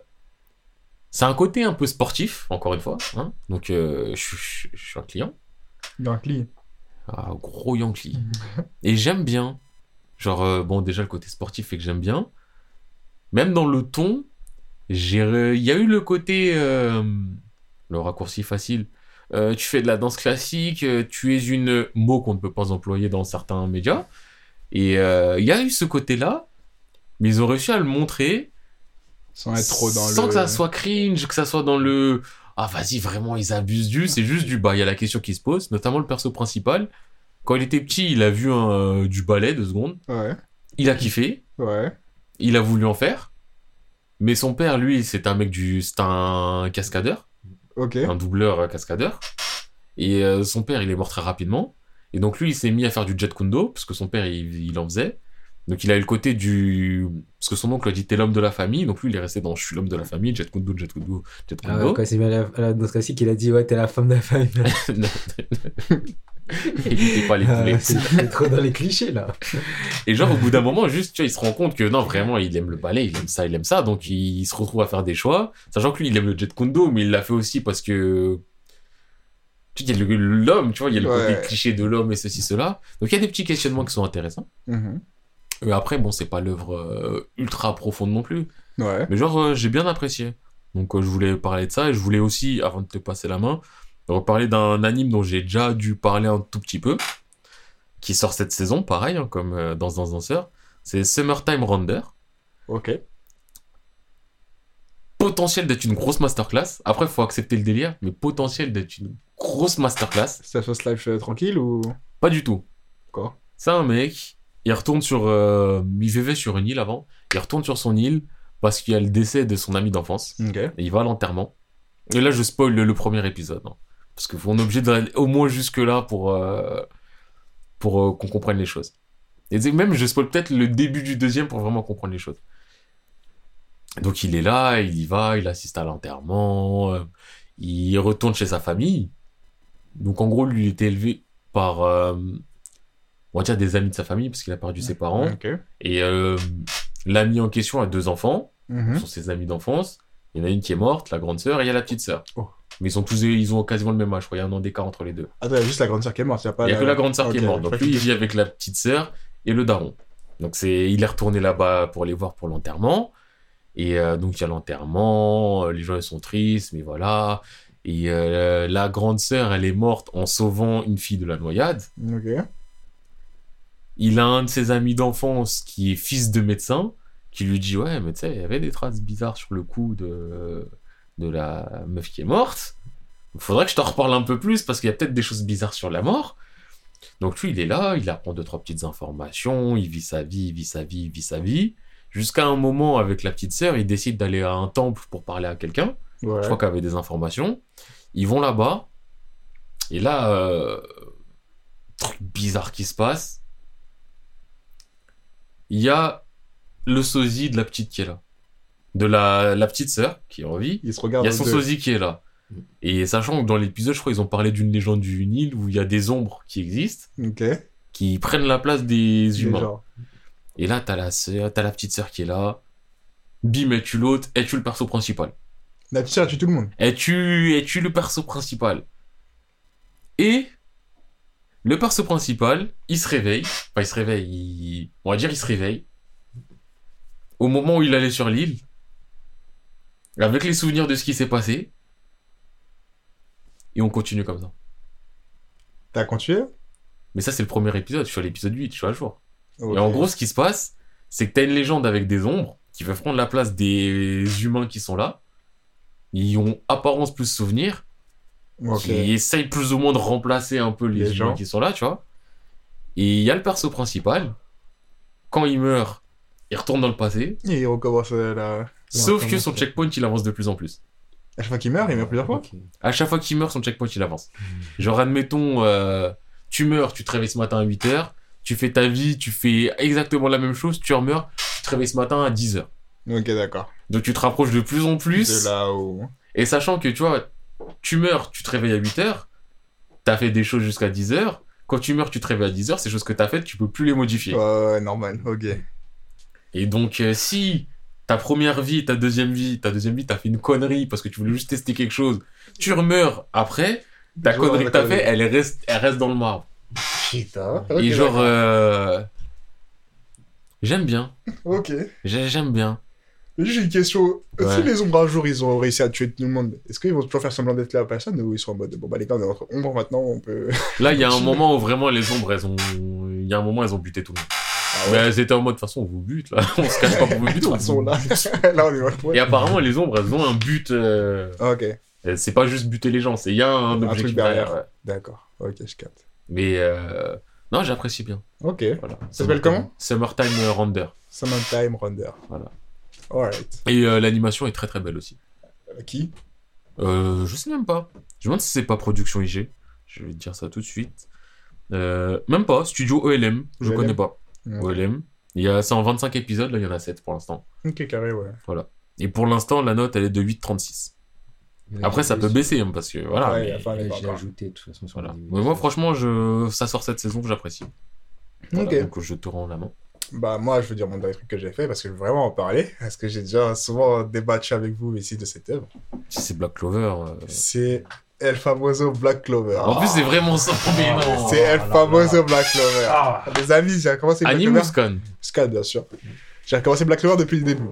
C'est un côté un peu sportif, encore une fois. hein. Donc, euh, je, suis- je suis un client. Yankee. Ah, gros Yankee. Et j'aime bien. Genre, euh, bon, déjà, le côté sportif fait que j'aime bien. Même dans le ton, re- il y a eu le côté. euh, Le raccourci facile. Tu fais de la danse classique, tu es une mot qu'on ne peut pas employer dans certains médias. Et il y a eu ce côté-là, mais ils ont réussi à le montrer Sans être trop dans sans le. que ça soit cringe, que ça soit dans le ah vas-y vraiment ils abusent du, c'est juste du bah il y a la question qui se pose, notamment le perso principal. Quand il était petit, il a vu un, euh, du ballet, deux secondes. Ouais. Il a kiffé. Ouais. Il a voulu en faire. Mais son père, lui, c'est un mec du. C'est un cascadeur. Ok. Un doubleur euh, cascadeur. Et euh, son père, il est mort très rapidement. Et donc lui, il s'est mis à faire du jet kundo, parce que son père, il, il en faisait. Donc il a eu le côté du... Parce que son oncle a dit, t'es l'homme de la famille. Donc lui, il est resté dans, je suis l'homme de la famille, jet kundo, jet kundo, jet Ah ouais, kundo. quand c'est bien à la, à la note classique, il a dit Ouais, t'es la femme de la famille. il pas les poulets. Ah, c'est trop dans les clichés là. Et genre, au bout d'un moment, juste, tu vois, il se rend compte que non, vraiment, il aime le ballet, il aime ça, il aime ça. Donc, il, se retrouve à faire des choix. Sachant que lui, il aime le jet kundo, mais il l'a fait aussi parce que. Tu sais, il y a le- l'homme, tu vois, il y a le Ouais. côté cliché de l'homme et ceci, cela. Donc, il y a des petits questionnements qui sont intéressants. Mhm. Mais après, bon, c'est pas l'œuvre euh, ultra profonde non plus. Ouais. Mais genre, euh, j'ai bien apprécié. Donc, euh, je voulais parler de ça et je voulais aussi, avant de te passer la main, reparler d'un anime dont j'ai déjà dû parler un tout petit peu, qui sort cette saison, pareil, hein, comme euh, dans Dans Danseur. C'est Summertime Render. Ok. Potentiel d'être une grosse masterclass. Après, faut accepter le délire, mais potentiel d'être une grosse masterclass. Ça fasse live euh, tranquille ou? Pas du tout. Quoi? C'est un mec, il retourne sur. euh, il vivait sur une île avant. Il retourne sur son île parce qu'il y a le décès de son ami d'enfance. Et il va à l'enterrement. Et là, je spoil le, le premier épisode. hein. parce qu'on est obligé d'aller au moins jusque-là pour, euh, pour euh, qu'on comprenne les choses. Et même, je spoil peut-être le début du deuxième pour vraiment comprendre les choses. Donc, il est là, il y va, il assiste à l'enterrement, il retourne chez sa famille. Donc, en gros, lui, il était élevé par, on va dire, des amis de sa famille, parce qu'il a perdu ses parents. Et euh, l'ami en question a deux enfants ce Mhm. sont ses amis d'enfance. Il y en a une qui est morte, la grande sœur, et il y a la petite sœur. Oh. Mais ils sont tous, ils ont quasiment le même âge, je crois. Il y a un an d'écart entre les deux. Attends, il y a juste la grande sœur qui est morte. Il y a pas y a que la grande sœur qui est morte. Donc lui, il vit avec la petite sœur et le daron. Donc c'est, il est retourné là-bas pour les voir pour l'enterrement. Et euh, donc il y a l'enterrement, euh, les gens ils sont tristes, mais voilà. Et euh, la grande sœur, elle est morte en sauvant une fille de la noyade. Ok. Il a un de ses amis d'enfance qui est fils de médecin, qui lui dit Ouais, mais tu sais, il y avait des traces bizarres sur le cou de, de la meuf qui est morte. Il faudrait que je t'en reparle un peu plus parce qu'il y a peut-être des choses bizarres sur la mort. Donc lui, il est là, il apprend deux, trois petites informations, il vit sa vie, il vit sa vie, il vit sa vie. Jusqu'à un moment, avec la petite sœur, il décide d'aller à un temple pour parler à quelqu'un. Ouais. Je crois qu'elle avait des informations. Ils vont là-bas. Et là, euh, truc bizarre qui se passe. Il y a le sosie de la petite qui est là. De la, la petite sœur qui est en vie. Il se Il regarde. y a son deux. sosie qui est là. Et sachant que dans l'épisode, je crois qu'ils ont parlé d'une légende du Nil où il y a des ombres qui existent, Ok. qui prennent la place des humains. Et là, t'as la sœur, t'as la petite sœur qui est là. Bim, es-tu l'autre Es-tu le perso principal La petite sœur a tué tout le monde. Es-tu es-tu le perso principal Et le perso principal, il se réveille. Enfin, il se réveille. il- On va dire, il se réveille. Au moment où il allait sur l'île. Avec les souvenirs de ce qui s'est passé. Et on continue comme ça. T'as continué? Mais ça, c'est le premier épisode. Je suis à l'épisode 8, je suis à jour. Et en gros, ce qui se passe, c'est que t'as une légende avec des ombres qui veut prendre la place des humains qui sont là. Ils ont apparence plus souvenir. Ok. qui essaye plus ou moins de remplacer un peu les, gens. qui sont là, tu vois. Et il y a le perso principal. Quand il meurt, il retourne dans le passé. Et il recommence euh, la. Sauf que son checkpoint, il avance de plus en plus. À chaque fois qu'il meurt, il meurt plusieurs fois. Ok. À chaque fois qu'il meurt, son checkpoint, il avance. Genre, admettons, euh, tu meurs, tu te réveilles ce matin à 8h, tu fais ta vie, tu fais exactement la même chose, tu remeurs, tu te réveilles ce matin à 10h. Ok, d'accord. Donc tu te rapproches de plus en plus. De là où. Et sachant que, tu vois, tu meurs, tu te réveilles à 8h, t'as fait des choses jusqu'à 10h. Quand tu meurs, tu te réveilles à 10h, ces choses que t'as faites, tu peux plus les modifier. Ouais, normal. Ok. Et donc, euh, si ta première vie, ta deuxième vie, ta deuxième vie, t'as fait une connerie parce que tu voulais juste tester quelque chose, tu remeurs après, ta connerie que t'as fait, elle reste, elle reste dans le marbre. Putain. Et genre, euh, j'aime bien. Ok. J'ai- J'aime bien. J'ai une question. Ouais. Si les ombres un jour ils ont réussi à tuer tout le monde, est-ce qu'ils vont toujours faire semblant d'être la personne ou ils sont en mode bon bah les gars on est entre ombres maintenant on peut. Là, il y a un moment où vraiment les ombres, elles ont, il y a un moment, elles ont buté tout le monde. Ah Mais elles étaient en mode, de toute façon, on vous bute, là. On se cache pas pour vous De buter. toute on façon là. là on est point. Et apparemment, les ombres, elles ont un but, euh, Ok. euh, c'est pas juste buter les gens, c'est, il y a un Un objectif truc derrière. derrière, ouais. D'accord. Ok je capte. Mais, euh, Non, j'apprécie bien. Ok. Voilà. Ça s'appelle comment? Summertime Render. Summertime Render. Voilà. Alright. Et euh, l'animation est très très belle aussi. Euh, Qui? Euh, je sais même pas. Je me demande si c'est pas Production IG. Je vais te dire ça tout de suite. Euh, même pas. Studio ELM. Je ELM. connais pas. ELM. Il y a, c'est en 25 épisodes, là il y en a 7 pour l'instant. Ok, carré, ouais. Et pour l'instant, la note elle est de 8,36. Après, ça peut baisser hein, parce que voilà. Ouais, mais- enfin, encore. ajouté de toute façon voilà. Mais moi, franchement, je... ça sort cette saison, j'apprécie. Voilà, Ok. Donc je te rends la main. Bah, moi, je veux dire mon dernier truc que j'ai fait parce que je veux vraiment en parler. Parce que j'ai déjà souvent débattu avec vous ici de cette œuvre. Si c'est Black Clover. euh, C'est El Famoso Black Clover. En plus, c'est vraiment ça. Non. C'est El Famoso là. Black Clover. Ah. Les amis, j'ai commencé Black Anime ou Clover. Scan Scan, bien sûr. J'ai recommencé Black Clover depuis le début.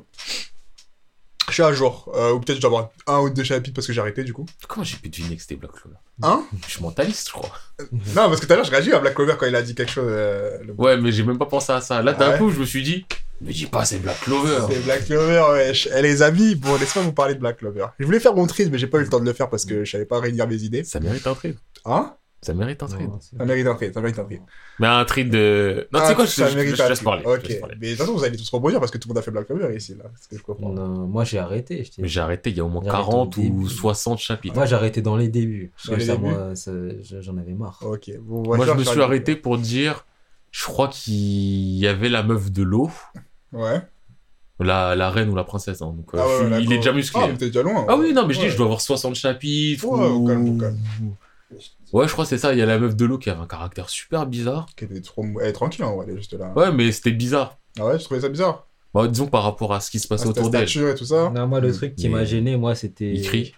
Je suis à jour. Euh, ou peut-être je dois avoir un ou deux chapitres parce que j'ai arrêté du coup. Comment j'ai pu deviner que c'était Black Clover Hein Je suis mentaliste, je crois. Non, parce que tout à l'heure, je réagis à Black Clover quand il a dit quelque chose. euh, le- Ouais, mais j'ai même pas pensé à ça. Là, d'un Ouais. coup, je me suis dit, mais dis pas, c'est Black Clover. C'est Black Clover, wesh. Eh, les amis, bon, laissez-moi vous parler de Black Clover. Je voulais faire mon trade, mais j'ai pas eu le temps de le faire parce que je savais pas réunir mes idées. Ça mérite un trade. Hein? Ça mérite un trade. Ça mérite un trade, ça mérite un trade. Mais un trade de. Non, tu sais Ah, quoi, je, je- laisse parler. Ok, mais de toute façon, vous allez tous rebondir parce que tout le monde a fait Black Clover ici, là. C'est ce que je comprends. Non, moi j'ai arrêté. Mais j'ai arrêté il y a au moins J'ai arrêté 40 au ou début. 60 chapitres. Moi j'ai arrêté dans les débuts. Parce Dans que les ça, débuts moi, ça- je- j'en avais marre. Ok, bon, Moi, je me suis arrêté pour dire, je crois qu'il y avait la meuf de l'eau, Ouais. la, la reine ou la princesse. hein. Donc, euh, Ah ouais, je suis- il est déjà musclé. Ah, mais t'es déjà loin. Ah oui, non, mais je dis, je dois avoir 60 chapitres. Ou- calme, calme. Ouais, je crois que c'est ça. Il y a la meuf de l'eau qui avait un caractère super bizarre. Qui était trop... Elle est tranquille, en vrai, elle est juste là. Ouais, mais c'était bizarre. Ah ouais, je trouvais ça bizarre. Bah, disons par rapport à ce qui se passait Ah, autour d'elle. stature et tout ça. Non, moi le truc qui Mais- m'a gêné, moi c'était. Il crie.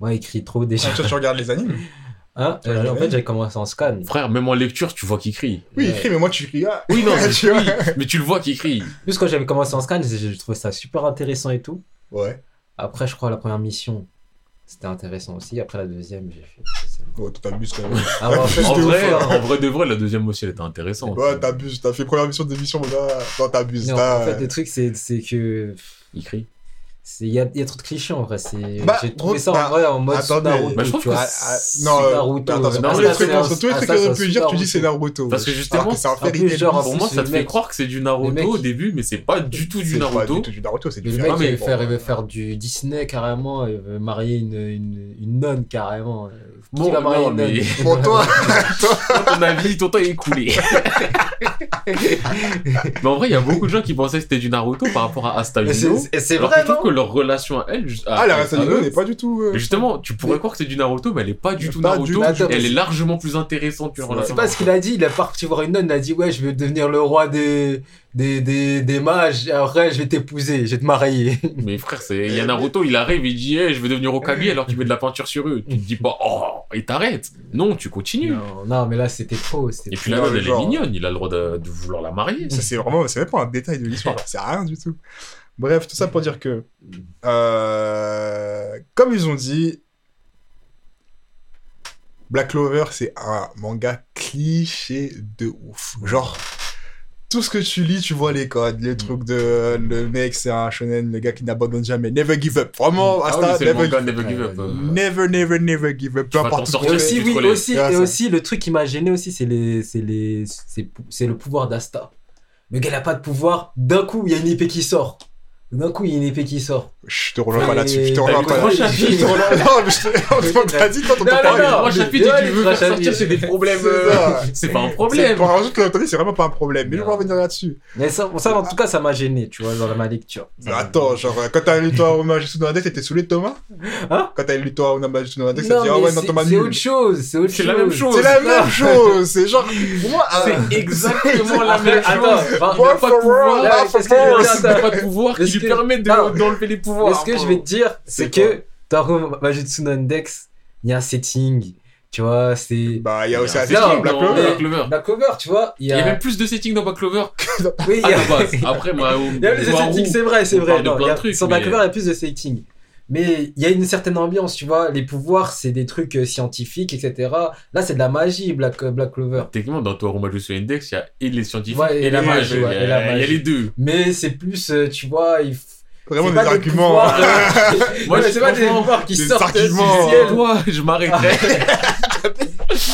Moi il crie trop déjà. Ah, toi, tu regardes les animes Hein Euh, en fait j'avais commencé en scan. Frère, même en lecture, tu vois qu'il crie. Oui, il Ouais. crie, mais moi, tu cries. Ah. Oui, non, mais, Tu vois oui, mais tu le vois qu'il crie. Plus quand j'avais commencé en scan, j'ai j'ai trouvé ça super intéressant et tout. Ouais. Après, je crois la première mission, c'était intéressant aussi. Après la deuxième, j'ai fait. Oh, t'abuses quand même. Ah, ouais, en fait, En de vrai, en vrai de vrai, la deuxième aussi, elle était intéressante. Ouais, t'abuses. T'as fait première mission d'émission, mon gars. Non, t'abuses. là, en fait, le truc, c'est c'est que. Il crie. Il y a, il y a trop de clichés en vrai. c'est- Bah, j'ai trouvé ça bah, en vrai en mode attendez. Naruto. Bah, je trouve que. Ah, non, Naruto, attends, non, les trucs, entre tous les trucs ça, que pu dire, tu dis c'est Naruto. Naruto. Parce que justement, c'est un genre, Pour moi, ça te fait croire que c'est du Naruto au début, mais c'est pas du tout du C'est pas Naruto. du tout du Naruto, c'est du Le fairy mec, tail, il veut faire, il veut faire du Disney carrément, il veut marier une, une, une nonne carrément. Bon, non, une nonne mais- Bon, toi, ton avis, ton temps est écoulé. mais en vrai, il y a beaucoup de gens qui pensaient que c'était du Naruto par rapport à Asta c'est- vrai, leur relation à elle, juste- à- ah, la à reste eux, n'est pas du tout. euh, justement, tu pourrais croire que c'est du Naruto, mais elle est pas du tout Pas du Naruto. tout. Elle est largement plus intéressante qu'une C'est relation. pas ce qu'il a dit, il est parti voir une nonne, il a dit ouais je vais devenir le roi des, des, des, des mages, après je vais t'épouser, je vais te marier. Mais frère, c'est, il y a Naruto, il arrive, il dit, hey, je vais devenir Okage alors qu'il met de la peinture sur eux. Tu te dis pas, oh, et t'arrêtes. Non, tu continues. Non, non mais là c'était trop. c'était Et puis la Non, nonne, elle genre- est mignonne, il a le droit de, de vouloir la marier. Ça, c'est vraiment, c'est même pas un détail de l'histoire, c'est rien du tout. Bref, tout ça pour dire que, euh, comme ils ont dit, Black Clover, c'est un manga cliché de ouf. Genre, tout ce que tu lis, tu vois les codes, les trucs de le mec, c'est un shonen, le gars qui n'abandonne jamais. Never give up. Vraiment, Ah Asta, oui, c'est le never, manga Never Give Up. euh. never, never, never give up. Peu importe. Et aussi, oui, aussi, Ah, et ça. aussi, le truc qui m'a gêné aussi, c'est les, c'est les, c'est, c'est le pouvoir d'Asta. Le gars, il a pas de pouvoir. D'un coup, il y a une épée qui sort. D'un coup, il y a une épée qui sort. Je te rejoins pas là-dessus. Je te T'as rejoins pas là-dessus. chapitres Je te rejoins- Non, mais je te- on t'a dit, t'entends Non, non, parler. non. Ouais, et tu veux faire sortir, c'est des problèmes. C'est euh. C'est pas un C'est- problème. Pour rajouter que t'as c'est vraiment pas un problème. Mais je vais Non. revenir là-dessus. Mais ça, en tout cas, ça m'a gêné, tu vois, dans ma lecture. Attends, genre, quand t'as lu toi Majutsu no Index, t'étais saoulé Thomas Hein Quand t'as lu toi Majutsu no Index, t'as Non, dit, ah ouais, non, c'est- Thomas c'est autre chose, c'est autre C'est chose. la même chose. C'est la même chose. C'est genre, C'est exactement la même attends, chose. n'a pas de pouvoir. Qui lui que- permet de- non. d'enlever les pouvoirs. Mais ce que je vais te dire, c'est que Taro Majutsu no Index, il y a un setting, tu vois, c'est... bah, il y a aussi un setting Black dans Clover. Black Clover. La cover, tu vois, il y Il y a a... même plus de settings dans Black Clover Oui, à il y a... la base. Après, moi, Il y a plus de Waru, setting, c'est vrai, c'est on vrai. de plein a- de trucs, Sur mais- Black Clover, il y a plus de setting. Mais il y a une certaine ambiance, tu vois. Les pouvoirs, c'est des trucs euh, scientifiques, etc. Là, c'est de la magie, Black, euh, Black Clover. Techniquement, dans Toru Majutsu Index, il y a et les scientifiques Ouais, et, la magie. ouais, Il y a- et la il y a les deux. Mais c'est plus, euh, tu vois, il f- Vraiment c'est des pas arguments. Moi, c'est pas des pouvoirs qui des sortent du arguments. ciel. Toi, je m'arrêterai.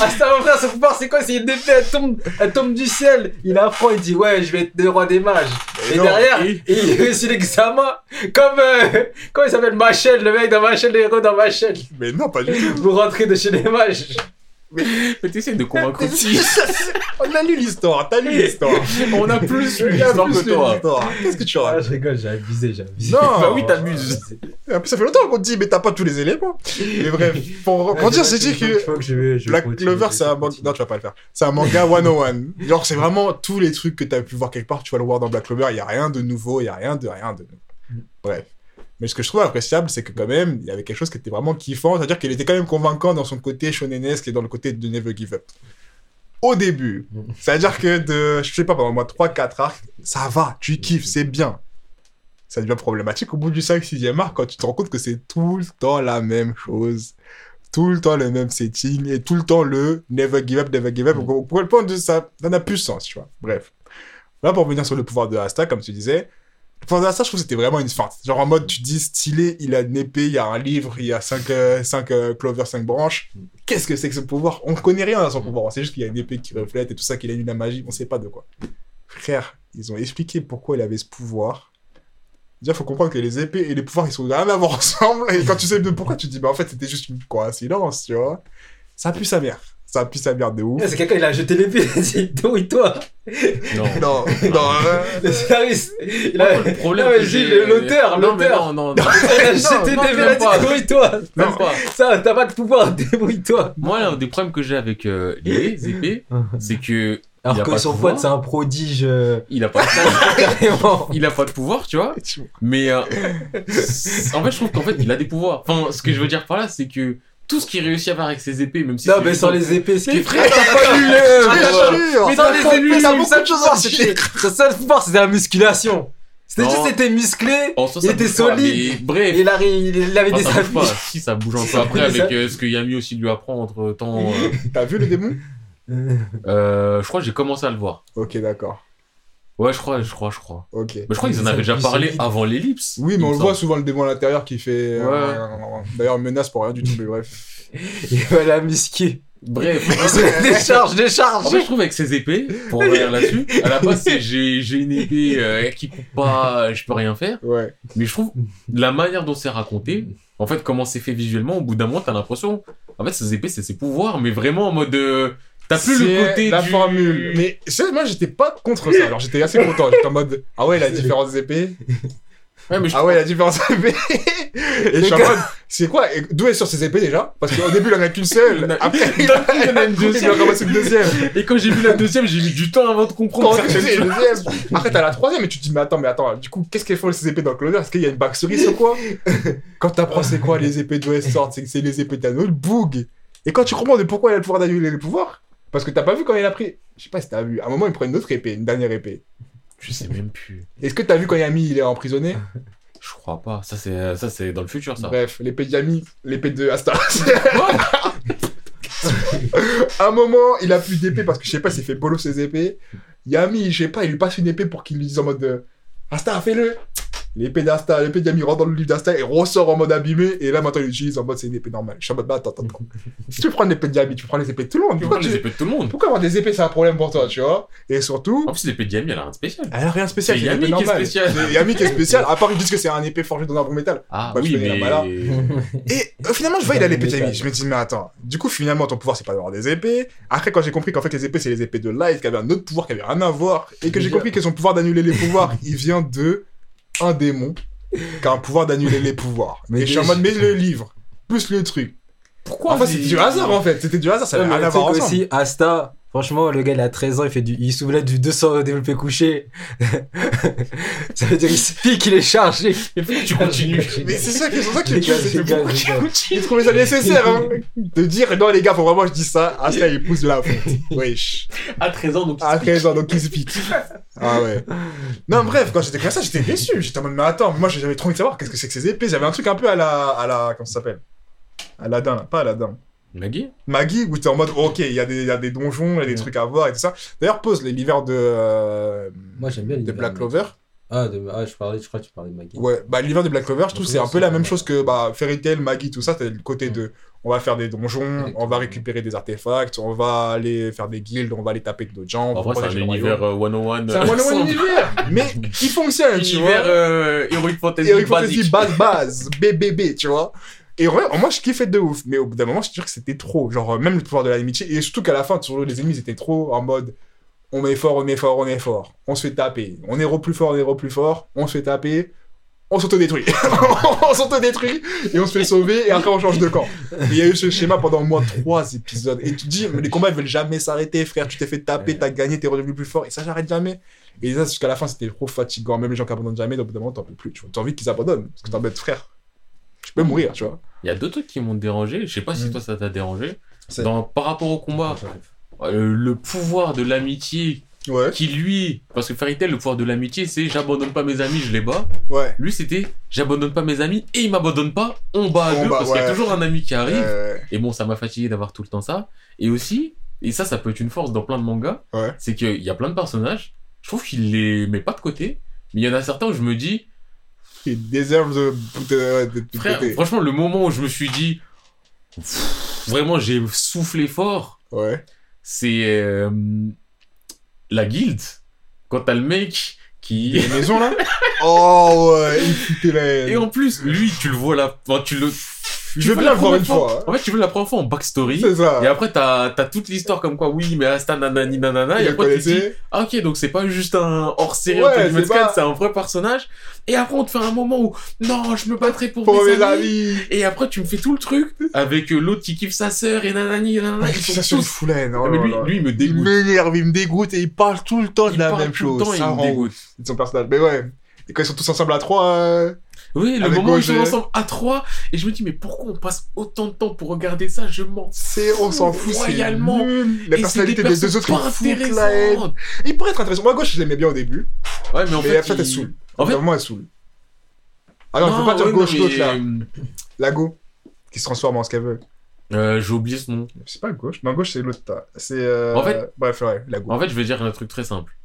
Ah, ça, mon frère, son pouvoir, c'est quoi? C'est une épée, elle tombe, elle tombe du ciel. Il apprend, il dit, ouais, je vais être le roi des mages. Et, non, derrière, et- il réussit l'examen. Comme, euh, comment il s'appelle? Machel, le mec dans Machel, le héros dans Machel. Mais non, pas du tout. Vous rentrez de chez les mages. Mais t'essaies de convaincre aussi. On a lu l'histoire, t'as lu l'histoire. On a plus lu l'histoire que toi. Qu'est-ce que tu Ah, racontes je rigole, j'ai abusé, j'ai abusé. Non. Bah oui, t'abuses. En plus, ça fait longtemps qu'on te dit, mais t'as pas tous les éléments. Mais bref, pour, dire, c'est dit que Black Clover, c'est un manga. Non, tu vas pas le faire. C'est un manga 101. Genre, c'est vraiment tous les trucs que t'as pu voir quelque part, tu vas le voir dans Black Clover. Il y a rien de nouveau, il y a rien de rien de. Bref. Mais ce que je trouve appréciable, c'est que quand même, il y avait quelque chose qui était vraiment kiffant. C'est-à-dire qu'il était quand même convaincant dans son côté shonenesque et dans le côté de Never Give Up. Au début. C'est-à-dire que de, je sais pas, pendant le mois 3-4 arcs, ça va, tu kiffes, c'est bien. Ça devient problématique au bout du 5-6e arc quand tu te rends compte que c'est tout le temps la même chose tout le temps le même setting et tout le temps le never give up, never give up. Pour le point de ça, ça n'a plus sens, tu vois. Bref. Là, pour revenir sur le pouvoir de Asta, comme tu disais, Asta, je trouve que c'était vraiment une feinte. Genre en mode, tu dis stylé, il a une épée, il y a un livre, il y a 5 clovers, 5 branches. Qu'est-ce que c'est que ce pouvoir? On connaît rien à son pouvoir. On sait juste qu'il y a une épée qui reflète et tout ça, qu'il a eu la magie. On sait pas de quoi. Frère, ils ont expliqué pourquoi il avait ce pouvoir. Déjà, faut comprendre que les épées et les pouvoirs, ils sont rien à ensemble. Et quand tu sais de pourquoi, tu dis, bah en fait, c'était juste une coïncidence, tu vois. Ça pue sa mère. Ça pue sa mère de ouf. C'est quelqu'un, il a jeté l'épée, il a dit, débrouille-toi. Non. Non, non, Le scénariste, il a, Le problème, Non, mais j'ai- l'auteur, Non, mais l'auteur. non, non, non. il a jeté l'épée, il a même dit, pas. débrouille-toi. Même pas. Ça, t'as pas de pouvoir, débrouille-toi. Moi, l'un des problèmes que j'ai avec euh, les épées, c'est que Alors que son pote, c'est un prodige, euh, il a pas de pouvoir. carrément. il a pas de pouvoir, tu vois. Mais euh, en fait, je trouve qu'en fait, il a des pouvoirs. Enfin, ce que je veux dire par là, c'est que tout ce qu'il réussit à faire avec ses épées, même si Non, c'est mais sans les épées, frère, t'as pas lu le. Mais T'as dans les épées, t'as beaucoup de choses à c'était. c'était la musculation. C'était juste, c'était musclé. En soi, Il était solide. Bref. Et il, avait Enfin, des habits. Si, ça bouge un peu après avec euh, ce que Yami aussi lui apprend entre temps. T'as vu le démon? Euh, je crois que j'ai commencé à le voir. Ok, d'accord. Ouais, je crois, je crois, je crois. Ok. Mais je crois qu'ils en avaient déjà parlé avant l'ellipse. Oui, mais on me le voit souvent le démon à l'intérieur qui fait. Ouais. euh, D'ailleurs, menace pour rien du tout, mais bref. Il va la musquer. Bref. Décharge, décharge. En fait, je trouve avec ces épées, pour revenir là-dessus, à la base, c'est j'ai une épée euh, qui coupe pas, je peux rien faire. Ouais. Mais je trouve la manière dont c'est raconté, en fait, comment c'est fait visuellement, au bout d'un moment, t'as l'impression, en fait, ces épées, c'est ses pouvoirs, mais vraiment en mode, euh, t'as plus le C'est côté la du- formule. Mais moi, j'étais pas contre ça. Alors, j'étais assez content. J'étais en mode, ah ouais, il a différentes épées. Ouais, mais je Ah ouais, il a différentes épées. Et je suis en mode, c'est quoi? D'où est sur ses épées déjà? Parce qu'au début, il en a qu'une seule. Il Après, il il en a une il deuxième. une deuxième. Et quand j'ai vu la deuxième, j'ai mis du temps avant de comprendre. Après, t'as la troisième et tu te dis, mais attends, mais attends, du coup, qu'est-ce qu'elles font ces épées dans Clover Est-ce qu'il y a une backstory sur quoi? Quand t'apprends c'est quoi les épées d'où elles sortent, c'est les épées d'Anol, boug Et quand tu comprends de pourquoi il a le pouvoir d'annuler les pouvoirs, parce que t'as pas vu quand il a pris. Je sais pas si t'as vu, à un moment, il prend une autre épée, une dernière épée. Je sais même plus. Est-ce que t'as vu quand Yami il est emprisonné? Je crois pas. Ça, c'est, ça, c'est dans le futur, ça. Bref, l'épée de Yami, l'épée de Asta. à un moment, il a plus d'épée parce que je sais pas s'il fait bolo ses épées. Yami, je sais pas, il lui passe une épée pour qu'il lui dise en mode de, Asta, fais-le L'épée d'Asta, l'épée rentre dans le livre d'Asta et ressort en mode abîmé. Et là, maintenant, il l'utilise en mode c'est une épée normale. Je suis en mode, bah, attends, attends, attends. si tu prends l'épée de Yami, tu prends les épées de tout le monde. Tu Pourquoi, prends les épées de tout le monde. pourquoi avoir des épées, c'est un problème pour toi, tu vois? Et surtout, En plus, l'épée de Yami, elle a rien de spécial. elle a rien de spécial. C'est une Yami épée qui est spécial. Yami qui est spécial, à part ils disent que c'est un épée forgée dans un bon métal. Ah Bah, oui, mais. là. Et euh, finalement, je vois, il a l'épée. Yami. Je me dis, mais attends, du coup, finalement, ton pouvoir, c'est pas d'avoir des épées. Après, quand j'ai compris qu'en fait, les épées, c'est les épées de Light, qui avaient un autre pouvoir qui avait rien à voir, et que j'ai compris que son pouvoir d'annuler les pouvoirs, il vient de un démon qui a un pouvoir d'annuler les pouvoirs. Mais et je suis en mode, mais le livre, plus le truc. Pourquoi En fait, c'était du hasard, en fait. C'était du hasard, ça Ouais, avait mais rien à voir ensemble. aussi, Asta, franchement, le gars, il a 13 ans, il fait du, il soulève du 200 développé couché. ça veut dire, il se pique, il est chargé. Il faut que tu continues. Mais c'est ça qui est c'est ça qui est. J'ai trouvé ça nécessaire, hein. De dire, non, les gars, faut vraiment que je dise ça. Ah, ça, il pousse de la faute. Wesh. À 13 ans, donc. À 13 ans, donc il se pique. Ah ouais. Non, bref, quand j'étais comme ça, j'étais déçu. J'étais en mode, mais attends, moi j'avais trop envie de savoir qu'est-ce que c'est que ces épées. J'avais un truc un peu à la. À la comment ça s'appelle? Aladdin, là. Pas Aladdin. Maggie Maggie, où t'es en mode, ok, il y, a des- il y a des donjons, il y a des Ouais. trucs à voir et tout ça. D'ailleurs, pose les l'hiver de. euh, Moi, j'aime bien de Black Clover. Ah, de, ah, je parlais, je crois que tu parlais de Maggie. Ouais, bah l'hiver de Black Clover, je trouve c'est un peu la même chose que bah, Fairy Tail, Maggie, tout ça. T'as le côté de. on va faire des donjons, on va récupérer des artefacts, on va aller faire des guildes, on va aller taper d'autres gens. En vrai, c'est un univers royaume. euh, 101. C'est un euh, 101 sans- univers, mais qui fonctionne, tu Univers vois. euh, Heroic Fantasy Heroic Fantasy base base, BBB, tu vois. Et vrai, moi je kiffais de ouf, mais au bout d'un moment, je te jure que c'était trop. Genre, euh, même le pouvoir de l'amitié, et surtout qu'à la fin, toujours les ennemis étaient trop en mode on met fort, on met fort, on est fort, on se fait taper. On est plus fort, on est plus fort, on se fait taper, on s'autodétruit. on s'autodétruit et on se fait sauver, et après on change de camp. Il y a eu ce schéma pendant au moins trois épisodes. Et tu te dis, mais les combats ils veulent jamais s'arrêter, frère. Tu t'es fait taper, t'as gagné, t'es redevenu plus fort, et ça j'arrête jamais. Et ça, jusqu'à la fin, c'était trop fatigant. Même les gens qui abandonnent jamais, au bout d'un moment, t'en peux plus. Tu. T'as envie qu'ils abandonnent, parce que t'embêtes, frère. Je peux mourir, tu vois. Il y a deux trucs qui m'ont dérangé. Je sais pas si Mm. toi ça t'a dérangé. Dans, par rapport au combat, euh, le pouvoir de l'amitié Ouais, qui lui, parce que Fairy Tail, le pouvoir de l'amitié, c'est j'abandonne pas mes amis, je les bats. ouais. Lui, c'était j'abandonne pas mes amis et ils m'abandonnent pas, on bat à On deux bat, parce qu'il y a toujours un ami qui arrive. Et bon, ça m'a fatigué d'avoir tout le temps ça. Et aussi, et ça, ça peut être une force dans plein de mangas, Ouais. c'est qu'il y a plein de personnages, je trouve qu'il les met pas de côté, mais il y en a certains où je me dis, il deserve de, de, de, de frère, côté. franchement, le moment où je me suis dit, pff, vraiment, j'ai soufflé fort, Ouais. c'est euh, la guilde. Quand t'as le mec qui. Les maisons, là Oh, ouais, il la haine. Et en plus, lui, tu le vois là, enfin, tu le. Je tu veux bien le voir une première fois. hein. En fait, tu veux la première fois en backstory. C'est ça. Et après, t'as as toute l'histoire comme quoi, oui, mais Asta nanani nanana. Et Il le après, tu dis, ah, ok, donc c'est pas juste un hors-série Ouais, c'est pas- c'est un vrai personnage. Et après, on te fait un moment où, non, je me battrai pour, Pour mes mes amis. amis. Et après, tu me fais tout le truc avec euh, l'autre qui kiffe sa sœur et nanani nanana. Ils Ça, sont c'est une tous. foulaine. Ah, Oh mais là lui, lui, il me Il dégoûte. m'énerve, il me dégoûte et il parle tout le temps de Il la parle même tout le chose. temps et il me dégoûte. C'est son personnage. Mais ouais. Et quand ils sont tous ensemble à trois, euh, Oui, le Avec moment où ils sont ensemble à trois. Et je me dis, mais pourquoi on passe autant de temps pour regarder ça? Je m'en c'est, on s'en fout, Royalement. La personnalité des deux autres, ils foutent la haine. Il pourrait être intéressant. Moi, à gauche, je l'aimais bien au début. Ouais, mais en Mais fait. après, il- elle saoule. En fait, Vraiment, elle saoule. Ah non, faut pas dire ouais, gauche, non, l'autre mais, là. euh, La go. Qui se transforme en ce qu'elle veut. euh, J'ai oublié ce nom. C'est pas gauche. Non, gauche, c'est l'autre. C'est. euh, En fait- Bref, ouais. En fait, je vais dire un truc très simple.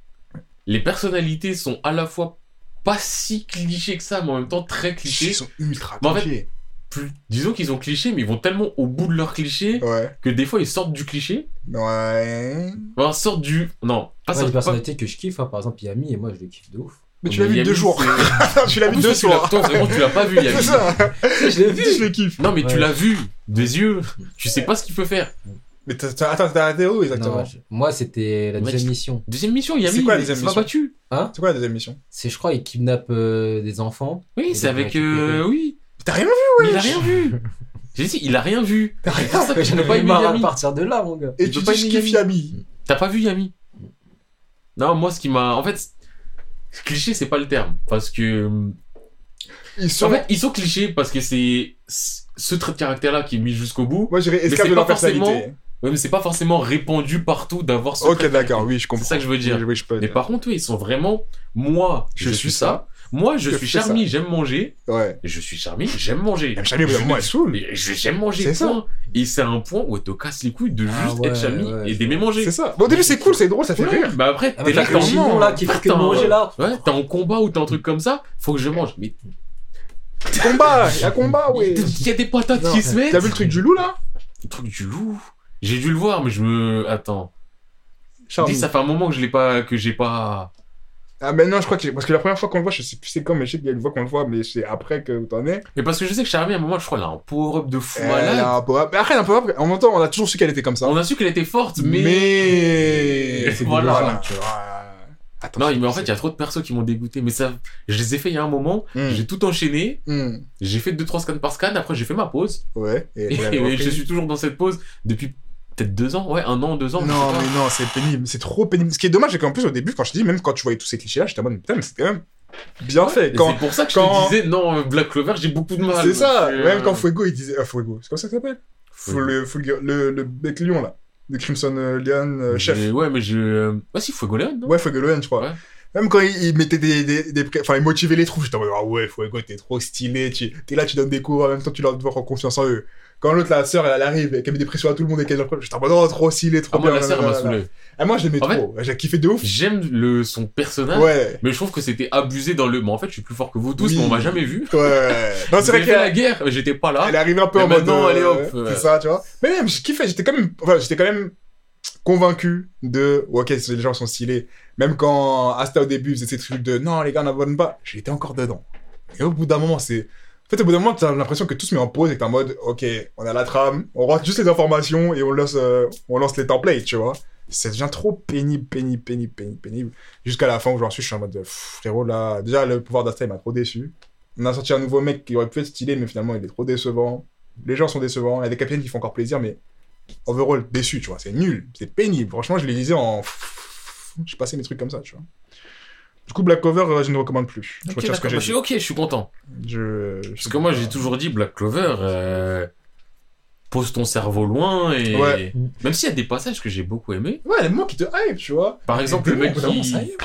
Les personnalités sont à la fois pas si clichés que ça, mais en même temps très clichés. Ils sont ultra Mais en fait- clichés. Plus- Disons qu'ils ont clichés, mais ils vont tellement au bout de leur cliché Ouais. que des fois ils sortent du cliché. Ouais. Enfin, sortent du. Non, pas les sortent. Pas... personnalités que je kiffe, hein, par exemple Yami, et moi je le kiffe de ouf. Mais tu l'as vu Yami, deux jours. tu l'as vu deux soirs. Toi, vraiment, tu l'as pas vu, Yami. C'est ça. je l'ai vu. Je le kiffe. Non, mais tu Ouais. l'as vu des yeux. Tu sais pas ce qu'il peut faire. Mais t'as- attends, t'as arrêté où exactement Non, je- Moi, c'était la deuxième mission. Deuxième mission, Yami. C'est quoi la il deuxième mission battu. C'est quoi la deuxième mission C'est, je crois, il kidnappe euh, des enfants. Oui, c'est avec. euh, Oui. T'as rien vu Mais il a rien vu. J'ai dit, il a rien vu. T'as rien C'est pour ça que J'en tu peux ai pas marre à partir de là, mon gars. Et Tu pas dis je aimer kiffe Yami. T'as pas vu Yami? Non, moi, ce qui m'a. En fait, cliché, c'est pas le terme. Parce que. Ils sont. En fait, ils sont clichés parce que c'est ce trait de caractère-là qui est mis jusqu'au bout. Moi, j'irais c'est esclave de pas leur personnalité. forcément- Ouais, mais c'est pas forcément répandu partout d'avoir ce Ok, d'accord, oui, je comprends. C'est ça que je veux dire. Oui, oui, je peux. Mais par contre, oui, ils sont vraiment. Moi, je, suis ça. Moi, je Je suis Charmy, j'aime manger. Ouais. Je suis Charmy, j'aime manger. Charmy, Je- moment, elle saoule. Mais J'aime manger, C'est ça. point. Et c'est un point où elle te casse les couilles de juste Ah ouais, être Charmy ouais, et d'aimer manger. C'est ça. Bon, au début, c'est cool, c'est drôle, ça fait Ouais, rire. bah après, t'es Avec là, t'es là, qui fait que manger, là. Ouais, t'es en combat ou t'es un truc comme ça, faut que je mange. Mais Combat, il y a combat, ouais. il y a des patates Non, qui se mettent. T'as vu le truc du loup, là? Le truc du loup. J'ai dû le voir, mais je me. Attends. Je Charmy. dis, ça fait un moment que je l'ai pas. que j'ai pas. Ah, mais non, je crois que. Parce que la première fois qu'on le voit, je sais plus c'est quand, mais je sais qu'il y a une fois qu'on le voit, mais c'est après que t'en es. Mais parce que je sais que Charmy, à un moment, je crois, elle a un power-up de fou Elle a un power-up. Mais après, elle a un power-up. En même temps, on a toujours su qu'elle était comme ça. On a su qu'elle était forte, mais. Mais. C'est Voilà. légendes, tu vois. Attends, Non, mais en fait, il y a trop de persos qui m'ont dégoûté. Mais ça. Je les ai fait il y a un moment. Hmm. J'ai tout enchaîné. Hmm. J'ai fait 2-3 scans par scan. Après, j'ai fait ma pause. Ouais. Et, je suis toujours dans cette pause depuis peut-être deux ans. Ouais, un an, deux ans. je Non, mais non, c'est pénible. C'est trop pénible. Ce qui est dommage, c'est qu'en plus, au début, quand je te dis, même quand tu voyais tous ces clichés-là, j'étais en mode, putain, mais c'était quand même bien fait. Quand... C'est pour ça que je quand- te disais, non, Black Clover, j'ai beaucoup de mal. C'est ça. que- Même quand Fuego, il disait. Ah, Fuego, c'est comme ça que ça s'appelle? Le, le, le bec lion, là. De Crimson euh, Lion, euh, chef. Ouais, mais je. Ouais, si, Fuego non? Ouais, Fuego Lion, je crois. Ouais. Même quand il, il mettait des, des, Enfin, il motivait les troupes, j'étais en mode, ah ouais, Fuego, t'es trop stylé. Tu... T'es là, tu donnes des cours, en même temps, tu leur dois avoir confiance en eux. Quand l'autre, la sœur, elle, elle arrive et qu'elle met des pressions à tout le monde et qu'elle j'étais en mode, oh, trop stylé, trop Ah, moi, bien. la sœur m'a saoulé. Ah, moi, je l'aimais trop. J'ai kiffé de ouf. J'aime le, son personnage, Ouais. mais je trouve que c'était abusé dans le. Mais en fait, je suis plus fort que vous tous, Oui. mais on m'a jamais vu. Ouais. Non, c'est vrai fait la qu'elle guerre, j'étais pas là. elle est arrivée un peu Mais en mode. maintenant, allez, hop, euh. C'est ça, tu vois. Mais même, j'ai kiffé. J'étais quand même, enfin, j'étais quand même convaincu de, ok, les gens sont stylés. Même quand Asta au début faisait ces trucs de, non, les gars, n'abonnent pas. J'étais encore dedans. Et au bout d'un moment, c'est, en fait, au bout d'un moment, t'as l'impression que tout se met en pause et que t'es en mode, ok, on a la trame, on rentre juste les informations et on lance, euh, on lance les templates, tu vois. Ça devient trop pénible, pénible, pénible, pénible, pénible. Jusqu'à la fin où j'en suis, je suis en mode, frérot, là, déjà, le pouvoir d'Asta, m'a trop déçu. On a sorti un nouveau mec qui aurait pu être stylé, mais finalement, il est trop décevant. Les gens sont décevants. Il y a des capitaines qui font encore plaisir, mais overall, déçu, tu vois. C'est nul, c'est pénible. Franchement, je les lisais en. J'ai passé mes trucs comme ça, tu vois. Du coup, Black Clover, euh, je ne recommande plus. Je Ok, retire ce que Bah, je suis dit. ok, je suis content. Je... je- Parce que moi, j'ai toujours dit Black Clover, euh, pose ton cerveau loin et. Ouais. Même s'il y a des passages que j'ai beaucoup aimés. Ouais, les moments qui te hype, tu vois. Par exemple, le mec vraiment, qui. Ça y est.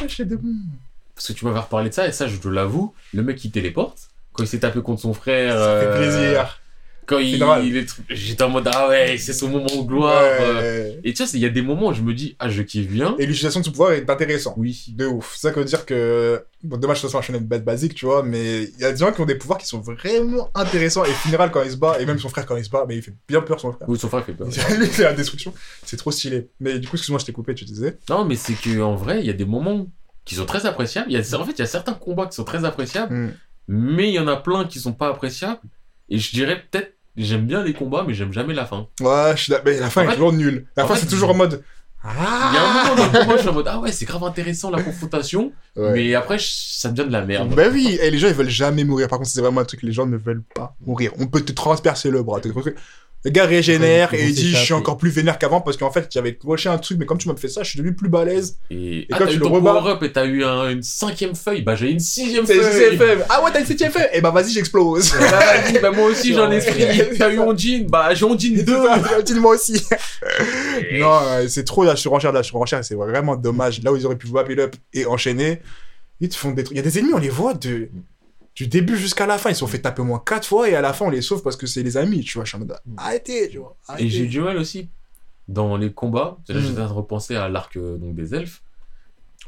Parce que tu m'avais reparlé de ça, et ça, je te l'avoue. Le mec qui téléporte, quand il s'est tapé contre son frère. Ça fait euh, plaisir. Quand il, il est. J'étais en mode, ah ouais, c'est son moment de gloire. euh. Ouais. Et tu vois, il y a des moments où je me dis, ah, je kiffe bien. Et l'utilisation de son pouvoir est intéressant. Oui. De ouf. Ça veut dire que. Bon, dommage que ce soit un shonen bête basique, tu vois, mais il y a des gens qui ont des pouvoirs qui sont vraiment intéressants. Et Funeral, quand il se bat, et même son frère quand il se bat, mais il fait bien peur, son frère. Oui, son frère fait peur. Lui, c'est la destruction. C'est trop stylé. Mais du coup, excuse-moi, je t'ai coupé, tu disais. Non, mais c'est que en vrai, il y a des moments qui sont très appréciables. Il y a, en fait, il y a certains combats qui sont très appréciables, Hmm. mais il y en a plein qui sont pas appréciables. Et je dirais peut-être, j'aime bien les combats, mais j'aime jamais la fin. Ouais, je suis d'accord. Mais la fin En est fait- toujours nulle. La fin, c'est toujours en mode. Il y a un moment dans le combat, je suis en mode, ah ouais, c'est grave intéressant la confrontation, Ouais. mais après, je- ça devient de la merde. Bah oui, et les gens ils veulent jamais mourir. Par contre, c'est vraiment un truc, les gens ne veulent pas mourir. On peut te transpercer le bras. te- Le gars régénère et il dit Je suis encore plus vénère qu'avant parce qu'en fait, j'avais cloché un truc, mais comme tu m'as fait ça, je suis devenu plus balèze. Et, Et ah, quand tu eu le rebats- et t'as eu un- une cinquième feuille, bah j'ai une sixième C'est feuille. CFM. Ah ouais, t'as une septième feuille Eh bah vas-y, j'explose. Bah, bah moi aussi j'en ai esprit. T'as eu Ondine, bah j'ai Ondine 2. Dis-moi aussi. Non, euh, c'est trop la surenchère la surenchère et c'est vraiment dommage. Là où ils auraient pu wrap it up et enchaîner, ils te font des trucs. Il y a des ennemis, on les voit de... du début jusqu'à la fin. Ils se sont fait taper au moins 4 fois et à la fin, on les sauve parce que c'est les amis, tu vois. Je suis en mode, arrêtez, tu vois. Et j'ai eu du mal aussi dans les combats. Là, Mm. j'étais en train de repenser à l'arc euh, donc des elfes.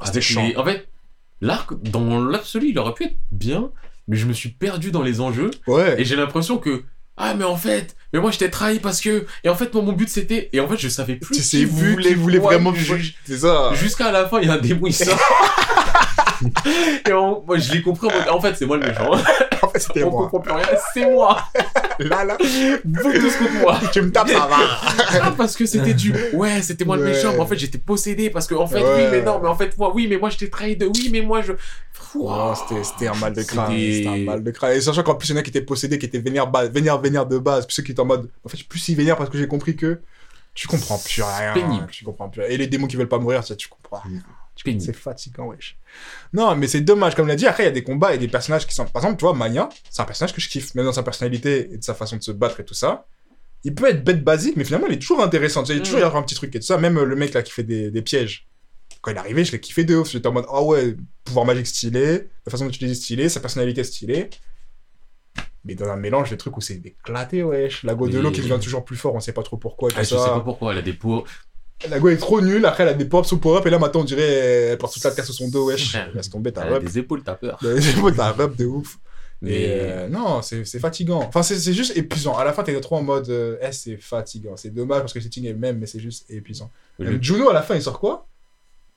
Ah, c'était chiant. les- En fait, l'arc, dans l'absolu, il aurait pu être bien, mais je me suis perdu dans les enjeux Ouais. et j'ai l'impression que. Ah, mais en fait, mais moi je t'ai trahi parce que. Et en fait, moi mon but c'était. Et en fait, je savais plus. Tu sais, voulaient quoi, vraiment. ju- C'est ça. Jusqu'à la fin, il y a un démon, il sort. et on- moi je l'ai compris en fait, c'est moi le méchant. En fait, c'était On moi. comprend plus rien, c'est moi. Là, là, Vous tous contre moi. tu me tapes, ça va. Ah, parce que c'était du ouais, c'était moi le méchant, mais en fait j'étais possédé parce que en fait Ouais. oui, mais non, mais en fait moi oui, mais moi je t'ai trahi de oui, mais moi je Oh, c'était, un mal de crâne. C'était- un mal de crâne. Et sachant qu'en plus, il y en a qui étaient possédés, qui étaient vénères, vénères, vénères de base. Puis ceux qui étaient en mode. En fait, je suis plus si vénère parce que j'ai compris que. Tu comprends plus rien. pénible. Tu comprends plus rien. Et les démons qui veulent pas mourir, ça, tu comprends rien. C'est fatigant, wesh. Non, mais c'est dommage. Comme l'a dit, après, il y a des combats et des personnages qui sont. Par exemple, tu vois, Mania, c'est un personnage que je kiffe. Même dans sa personnalité et de sa façon de se battre et tout ça. Il peut être bête basique, mais finalement, il est toujours intéressant. Tu sais, il y a toujours Mm. y avoir un petit truc et tout ça. Même euh, le mec là qui fait des, des pièges. Quand il est arrivé, je l'ai kiffé de ouf. J'étais en mode, ah ouais, pouvoir magique stylé, la façon d'utiliser stylé, sa personnalité stylée. Mais dans un mélange de trucs où c'est éclaté, wesh. La go de Mais- l'eau qui devient toujours plus fort, on sait pas trop pourquoi. et tout Ah, je sais ça. pas pourquoi, elle a des peaux. La go est trop nulle, après elle a des pop sous up, et là maintenant on dirait elle porte toute la terre sur son dos, wesh. Laisse tomber ta rep. des épaules, t'as peur. ta rep de ouf. Mais euh, non, c'est fatigant. Enfin, c'est juste épuisant. À la fin, t'es trop en mode, euh, eh, c'est fatigant. C'est dommage parce que le setting est même, mais c'est juste épuisant. Même Juno, à la fin, il sort quoi?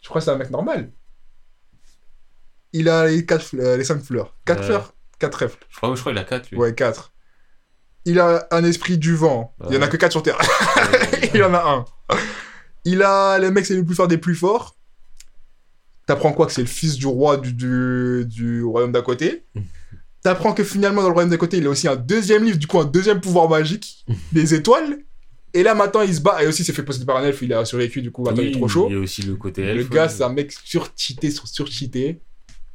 Je crois que c'est un mec normal. Il a les, quatre, euh, les 5 fleurs. 4 Euh. fleurs? 4 trèfles. je crois je crois qu'il a 4 lui. Ouais, 4. Il a un esprit du vent. Il y en a que 4 sur Terre. Euh, il en a un. Il a les mecs, c'est le plus fort des plus forts. T'apprends quoi Que c'est le fils du roi du, du, du royaume d'à côté. T'apprends que finalement, dans le royaume d'à côté, il a aussi un deuxième livre, du coup, un deuxième pouvoir magique, des étoiles. Et là, maintenant, il se bat. Et aussi, s'est fait posséder par un elfe, il a survécu, du coup, maintenant, il est trop chaud. Il y a aussi le côté Le elfe. gars, c'est un mec surcheaté sur surcheaté,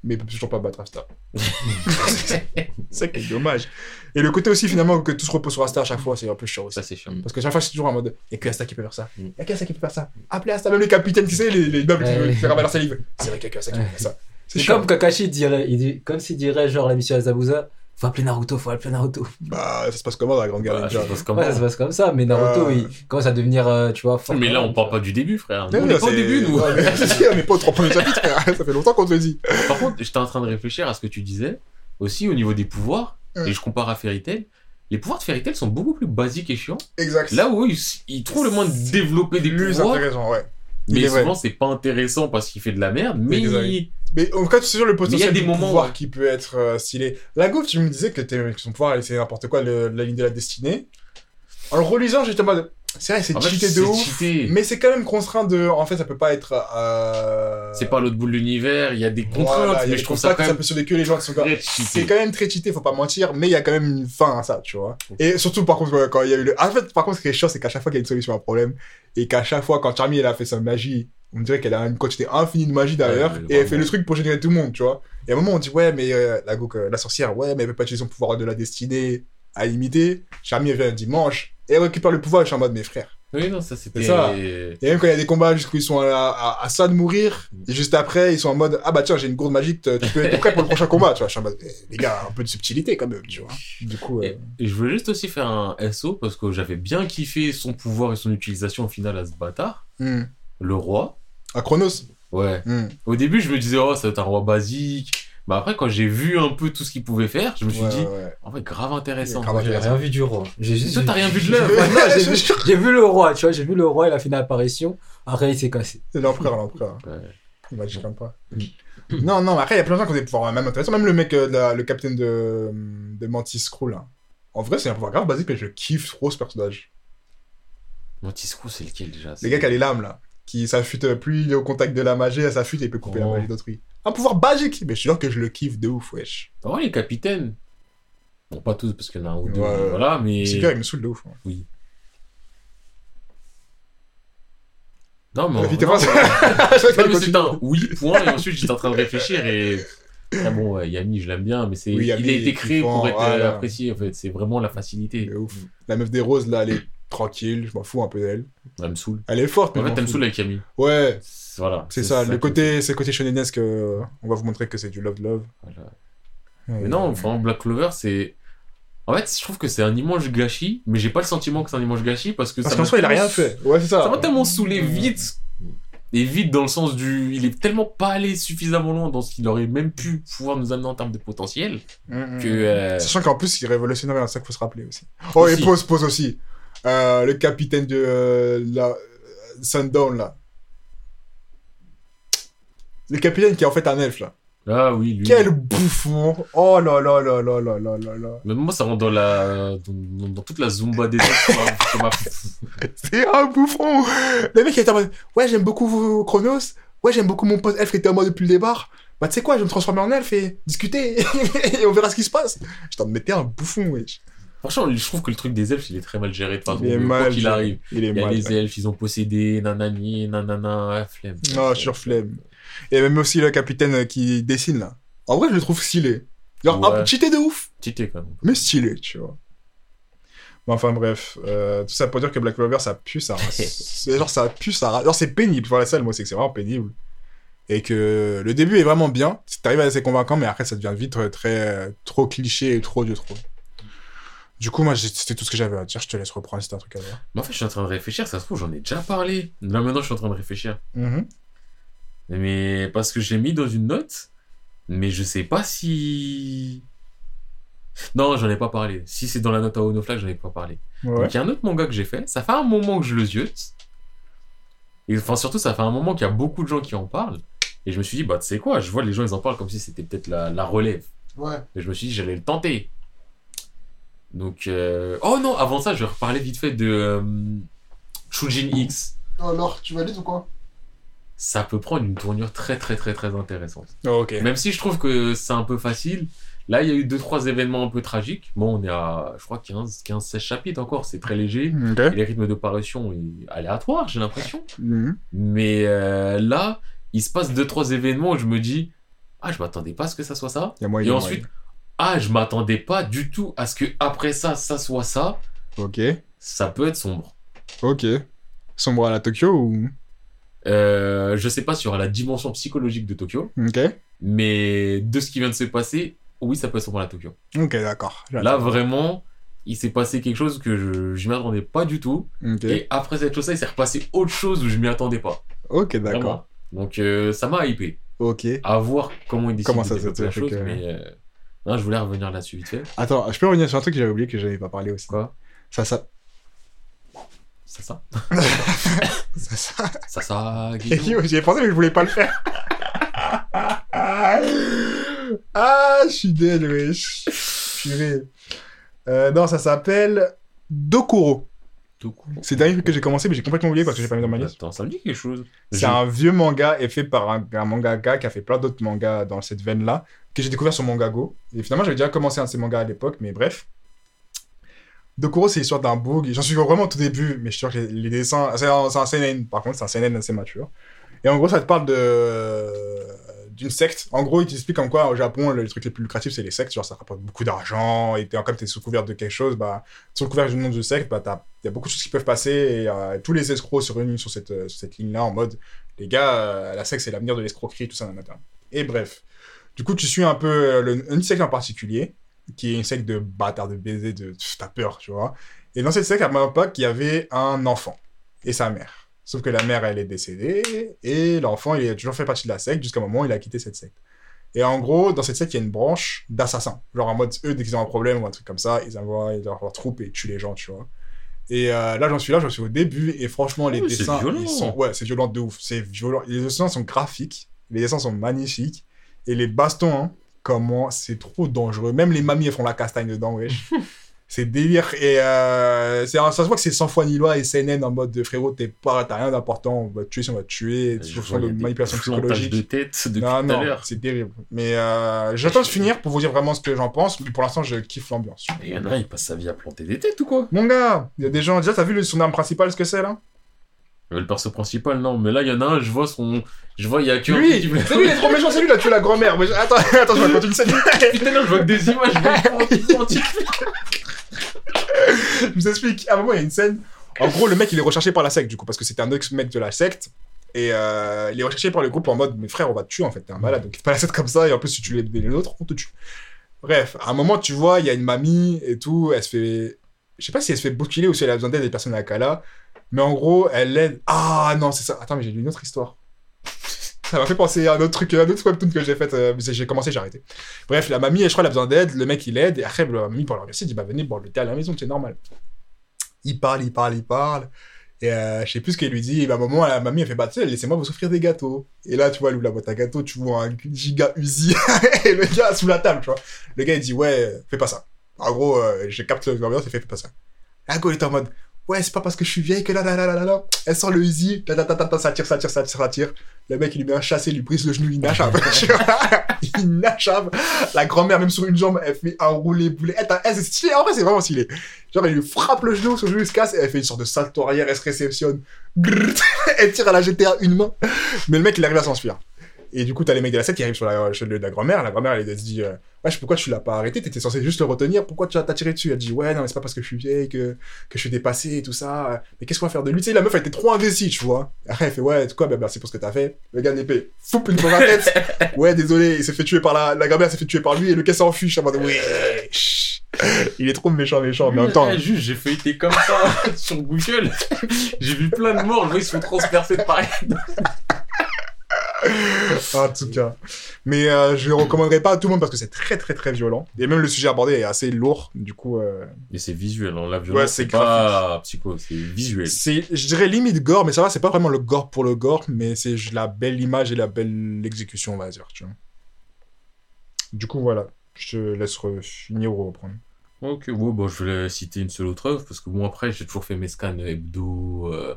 mais il peut toujours pas battre Asta. c'est ça qui est dommage. Et le côté aussi, finalement, que tout se repose sur Asta à chaque fois, c'est un peu chiant aussi. Ça c'est chiant. Parce que chaque fois, c'est toujours en mode, il y a que Asta qui peut faire ça. Mm. Il y a que Asta qui peut faire ça. Appelez Asta, même les capitaines, tu sais, les, les nobles qui veulent faire avaler salive. C'est vrai qu'il y a que Asta qui peut faire ça. C'est comme Kakashi dirait, il dit, comme s'il dirait genre la mission Azabuza, faut appeler Naruto, faut appeler Naruto. Bah, ça se passe comment dans la grande Bah, galerie ça se passe comme Ouais, ça se passe comme ça, mais Naruto, Euh. il commence à devenir, euh, tu vois, fort. Mais là, on parle pas du début, frère. Ouais, on non, est pas au début, nous. Ouais, mais- on n'est pas au trois premiers chapitres, frère. Ça fait longtemps qu'on te le dit. Par contre, j'étais en train de réfléchir à ce que tu disais, aussi au niveau des pouvoirs, Ouais. et je compare à Fairy Tail. Les pouvoirs de Fairy Tail sont beaucoup plus basiques et chiants. Exact. Là où ils, ils trouvent le moins de développer des plus pouvoirs, intéressant, ouais. Mais souvent c'est pas intéressant parce qu'il fait de la merde, mais il- Mais en tout cas, c'est sûr le potentiel du pouvoir ouais. qui peut être euh, stylé. La Gauve, tu me disais que, t'es- que son pouvoir, c'est n'importe quoi, le- la ligne de la destinée. En le relisant, j'étais en mode. C'est vrai, c'est fait, cheaté de ouf. cheaté. Mais c'est quand même contraint de. En fait, ça peut pas être. Euh... C'est pas l'autre bout de l'univers, il y a des contraintes, Voilà, mais je trouve ça quand que ça même peut sauver que les gens qui sont C'est quand même très cheaté, faut pas mentir, mais il y a quand même une fin à ça, tu vois. Et surtout, par contre, quand il y a eu le. En fait, par contre, ce qui est chiant, c'est qu'à chaque fois qu'il y a une solution à un problème, et qu'à chaque fois, quand Charmy, elle a fait sa magie, on dirait qu'elle a une quantité infinie de magie derrière, Ouais, et elle fait le truc pour générer tout le monde, tu vois. Et à un moment, on dit, ouais, mais euh, la, euh, la sorcière, ouais, mais elle peut pas utiliser son pouvoir de la destinée à limiter. Charmy, elle vient un dimanche, et récupère le pouvoir, je suis en mode, mes frères. Oui, non, ça c'était. C'est ça. Et même quand il y a des combats jusqu'où ils sont à, à, à ça de mourir, et juste après, ils sont en mode Ah bah tiens, j'ai une gourde magique, tu peux être prêt pour le prochain combat, tu vois. Je suis en mode Eh, Les gars, un peu de subtilité quand même, tu vois. Du coup, euh, Et, et je voulais juste aussi faire un SO parce que j'avais bien kiffé son pouvoir et son utilisation au final à ce bâtard. hmm. Le roi. à Chronos. Ouais. hmm. Au début, je me disais, oh, ça va être un roi basique. Bah après, quand j'ai vu un peu tout ce qu'il pouvait faire, je me suis Ouais, dit, ouais, en fait, grave intéressant. Grave J'ai rien vu du roi. J'ai juste. Toi, t'as rien vu de l'œuvre. J'ai vu- le roi, tu vois, j'ai vu le roi, il a fait une apparition. Après, il s'est cassé. C'est l'empereur, l'empereur. Ouais. Il m'a dit comme pas. non, non, mais après, il y a plein de gens qui ont des pouvoirs même intéressants. Même le mec, euh, la- le capitaine de, de Mantis Crew, là. En vrai, c'est un pouvoir grave basique, mais je kiffe trop ce personnage. Mantis Crew, c'est lequel déjà? Le gars qui a les lames, là. Qui s'affûte, euh, plus il est au contact de la magie, elle s'affûte et il peut couper Oh. la magie d'autrui. Un pouvoir basique, mais je suis sûr que je le kiffe de ouf, wesh. Oh, les capitaines. Bon, pas tous, parce qu'il y en a un ou deux. Ouais, ouais. Voilà, mais. C'est clair, il me saoule de ouf. hein. Non, mais. Non, ouais. C'est un oui, point. Et ensuite, j'étais en train de réfléchir et. Ah bon, ouais, Yami, je l'aime bien, mais c'est. Oui, il a été créé kiffant, pour être euh, voilà. apprécié, en fait. C'est vraiment la facilité. Ouf. La meuf des roses, là, elle est tranquille, je m'en fous un peu d'elle. Elle me saule. Elle est forte, mais En fait, elle me saoule avec Yami. Ouais, Voilà. c'est ça, le côté, c'est côté shonenesque, euh, on va vous montrer que c'est du. Voilà. Ouais. Mais non, Black Clover, c'est. En fait, je trouve que c'est un immense gâchis, mais j'ai pas le sentiment que c'est un immense gâchis parce que Parce ça qu'en soi, il a rien fait. Ouais, c'est ça. Ça m'a tellement saoulé vite. Et vite dans le sens du. Il est tellement pas allé suffisamment loin dans ce qu'il aurait même pu pouvoir nous amener en termes de potentiel Mm, mm. que. euh, Sachant qu'en plus, il c'est ça qu'il faut se rappeler aussi. Oh, et Aussi. pause, pause aussi. Euh, le capitaine de euh, la Sundown, là. Le capitaine qui est en fait un elfe, là. Ah oui, lui. Quel bouffon Oh là là là là là là là là Même moi, ça rentre dans la. dans, dans toute la Zumba des autres. C'est un bouffon Le mec, il était en mode Ouais, j'aime beaucoup Chronos. Ouais, j'aime beaucoup mon pote elfe qui était en mode depuis le départ. Bah, tu sais quoi, je vais me transformer en elfe et discuter. et on verra ce qui se passe. Je t'en mettais un bouffon, wesh. Franchement, je trouve que le truc des elfes, il est très mal géré façon. Il est quoi mal qu'il arrive. Il est Il y a mal. les elfes, ils ont possédé, nanani, nanana, ah, flemme. Non, sur flemme. Et même aussi le capitaine qui dessine là. En vrai, je le trouve stylé. Genre, Ouais. un cheaté de ouf, Tité quand même. mais stylé, tu vois. Mais enfin, bref. euh, tout ça pour dire que Black Clover, ça pue sa race. Genre, ça pue sa race. Genre, c'est pénible. Voilà, ça, le mot, c'est que c'est vraiment pénible. Et que le début est vraiment bien. T'arrives à être convaincant, mais après, ça devient vite euh, très, euh, trop cliché et trop de trop. Du coup, moi, c'était tout ce que j'avais à dire. Je te laisse reprendre si t'as un truc à dire. Mais en fait, je suis en train de réfléchir, ça se trouve, j'en ai déjà parlé. Là, maintenant, je suis en train de réfléchir. Mhm. Mais parce que j'ai mis dans une note, mais je sais pas si. Non, j'en ai pas parlé. Si c'est dans la note à Onoflag, j'en ai pas parlé. Ouais. Donc il y a un autre manga que j'ai fait. Ça fait un moment que je le ziote. Et enfin, surtout, ça fait un moment qu'il y a beaucoup de gens qui en parlent. Et je me suis dit, bah, tu sais quoi, je vois les gens, ils en parlent comme si c'était peut-être la, la relève. Ouais. Et je me suis dit, j'allais le tenter. Donc, euh... oh non, avant ça, je vais reparler vite fait de euh, Chujin X. Alors, tu valides ou quoi? Ça peut prendre une tournure très, très, très, très intéressante. Oh. Même si je trouve que c'est un peu facile, là il y a eu deux trois événements un peu tragiques. Bon, on est à, je crois, 15, 15 16 chapitres encore, c'est très léger. Ok. Et les rythmes de parution est aléatoire, j'ai l'impression. Mhm. Mais euh, là, il se passe deux trois événements où je me dis, ah, je m'attendais pas à ce que ça soit ça. Y a moyen, Et ensuite, ah, je m'attendais pas du tout à ce que après ça, ça soit ça. Ok. Ça peut être sombre. Ok. Sombre à la Tokyo ou? Euh, je sais pas sur la dimension psychologique de Tokyo, Ok. mais de ce qui vient de se passer, oui, ça peut être la Tokyo. Ok, d'accord. Là, vraiment, il s'est passé quelque chose que je, je m'y attendais pas du tout. Ok, Et après cette chose-là, il s'est repassé autre chose où je m'y attendais pas. ok, d'accord. Donc, euh, ça m'a hypé. Ok. À voir comment il décide Comment de ça, développer ça la chose. que- Mais euh, non, je voulais revenir là-dessus vite fait. Attends, je peux revenir sur un truc que j'avais oublié que j'avais pas parlé aussi. Quoi? Ça, ça. Ça Ça, ça. Ça, ça, yo, J'y ai pensé, mais je voulais pas le faire. ah, je suis dead, wesh. Purée. Euh, non, ça s'appelle Dokuro. Court. C'est le dernier truc que j'ai commencé, mais j'ai complètement oublié parce que j'ai pas mis dans ma liste. Attends, ça me dit quelque chose. C'est un vieux manga et fait par un, un mangaka qui a fait plein d'autres mangas dans cette veine-là, que j'ai découvert sur Mangago. Et finalement, j'avais déjà commencé un de ces mangas à l'époque, mais bref. Dokuro, c'est l'histoire d'un bug. J'en suis vraiment au tout début, mais je suis sûr que les, les dessins. C'est un, un seinen, par contre, c'est un seinen assez mature. Et en gros, ça te parle de d'une secte. En gros, il t'explique comme quoi au Japon, les trucs les plus lucratifs, c'est les sectes. Genre, ça rapporte beaucoup d'argent. Et comme tu es sous couvert de quelque chose, bah, sous couvert d'une nom de secte, bah, il y a beaucoup de choses qui peuvent passer. Et euh, tous les escrocs se réunissent sur cette, euh, cette ligne-là en mode les gars, euh, la secte, c'est l'avenir de l'escroquerie, tout ça, nanana. Et bref. Du coup, tu suis un peu le- une secte en particulier, qui est une secte de bâtards, de baisers, de. T'as peur, tu vois. Et dans cette secte, à ma époque, il y avait un enfant et sa mère. Sauf que la mère, elle est décédée, et l'enfant, il a toujours fait partie de la secte jusqu'à un moment où il a quitté cette secte. Et en gros, dans cette secte, il y a une branche d'assassins. Genre en mode, eux, dès qu'ils ont un problème ou un truc comme ça, ils envoient leur, leur troupe et tuent les gens, tu vois. Et euh, là, j'en suis là, j'en suis au début, et franchement, les oui, c'est dessins, violent. ils sont... Ouais, c'est violent de ouf. C'est violent. Les dessins sont graphiques, les dessins sont magnifiques, et les bastons, hein, comment, c'est trop dangereux. Même les mamies, elles font la castagne dedans, wesh. c'est délire. Et euh, ça se voit que c'est sans foi ni loi et CNN en mode de frérot, t'es pas, t'as rien d'important, on va te tuer si on va te tuer. Je Toujours y de manipulation psychologique. de tête depuis Non, tout à non, l'heure. c'est terrible. Mais euh, j'attends de finir pour vous dire vraiment ce que j'en pense. Mais pour l'instant, je kiffe l'ambiance. Et il y en a, il passe sa vie à planter des têtes ou quoi? Mon gars, il y a des gens. Déjà, t'as vu le, son arme principale, ce que c'est là? Le perso principal, non, mais là, il y en a un, je vois son. Je vois, il y a que. Lui C'est lui, il est trop méchant, c'est lui, il a tué la grand-mère. Mais Attends, attends, je vais raconter une scène. Putain, là, je vois que des images, je je vous explique. À un moment, il y a une scène. En gros, le mec, il est recherché par la secte, du coup, parce que c'était un autre mec de la secte. Et euh, il est recherché par le groupe en mode, mais frère, on va te tuer en fait, t'es un malade, donc pas la secte comme ça, et en plus, si tu les, les autres, on te tue. Bref, à un moment, tu vois, il y a une mamie et tout, elle se fait. Je sais pas si elle se fait bousculer ou si elle a besoin d'aide des personnes à la Kala, mais en gros, elle aide. Ah non, c'est ça. Attends, mais j'ai lu une autre histoire. Ça m'a fait penser à un autre truc, un autre webtoon que j'ai fait. euh, j'ai commencé, j'ai arrêté. Bref, la mamie, je crois, elle a besoin d'aide. Le mec, il aide. Et après, la mamie, pour la remercier, dit Bah, venez, bon, le thé à la maison, c'est normal. Il parle, il parle, il parle. Et euh, je sais plus ce qu'elle lui dit. Et bah, à un la mamie, elle fait Bah, tu sais, laissez-moi vous offrir des gâteaux. Et là, tu vois, elle ouvre la boîte à gâteaux, tu vois un giga Uzi. et le gars sous la table, tu vois. Le gars, il dit Ouais, fais pas ça. En gros, euh, je capte l'ambiance et fait Fais pas ça. La go, il est en mode Ouais, c'est pas parce que je suis vieille que là, là, là, là, là, là. Elle sort le Uzi, ta, ta, ta, ta, ta, ça tire, ça tire, ça tire, ça tire. Le mec, il lui met un chassé, il lui brise le genou, il nachave. il nachave. La grand-mère, même sur une jambe, elle fait un roulé boulet. Elle, t'as- elle, c'est stylé. En vrai, c'est vraiment stylé. Genre, elle lui frappe le genou, son genou il se casse, et elle fait une sorte de salto arrière, elle se réceptionne. Elle tire à la GTA une main. Mais le mec, il arrive à s'enfuir. Et du coup, t'as les mecs de la secte qui arrivent sur la, sur le- la grand-mère. La grand-mère, elle, elle se dit euh, Wesh, pourquoi tu l'as pas arrêté? T'étais censé juste le retenir. Pourquoi tu as t'as tiré dessus Elle dit Ouais, non, mais c'est pas parce que je suis vieille que, que je suis dépassée et tout ça. Mais qu'est-ce qu'on va faire de lui Tu sais, la meuf, elle était trop investie, tu vois. Après, elle fait Ouais, quoi Bah, merci pour ce que t'as fait. Le gars d'épée, foupe une dans la tête. Ouais, désolé, il s'est fait tuer par la, la grand-mère, s'est fait tuer par lui et le gars s'enfuit. Je suis en mode chut. Il est trop méchant, méchant. Mais en même temps. Eh, juste, j'ai feuilleté comme ça sur Google. j'ai vu plein de morts, je vois, ils se font transpercer de pareil. en tout cas. Mais euh, je le recommanderais pas à tout le monde parce que c'est très très très violent. Et même le sujet abordé est assez lourd. Du coup, euh, Mais c'est visuel, hein. la violence, Ouais, c'est pas psycho, c'est visuel. c'est, je dirais limite gore, mais ça va, c'est pas vraiment le gore pour le gore, mais c'est la belle image et la belle exécution, on va dire. Tu vois. Du coup, voilà. Je te laisse finir ou reprendre. Ok, ouais, bon, je vais citer une seule autre œuvre, parce que bon, après, j'ai toujours fait mes scans hebdo, euh,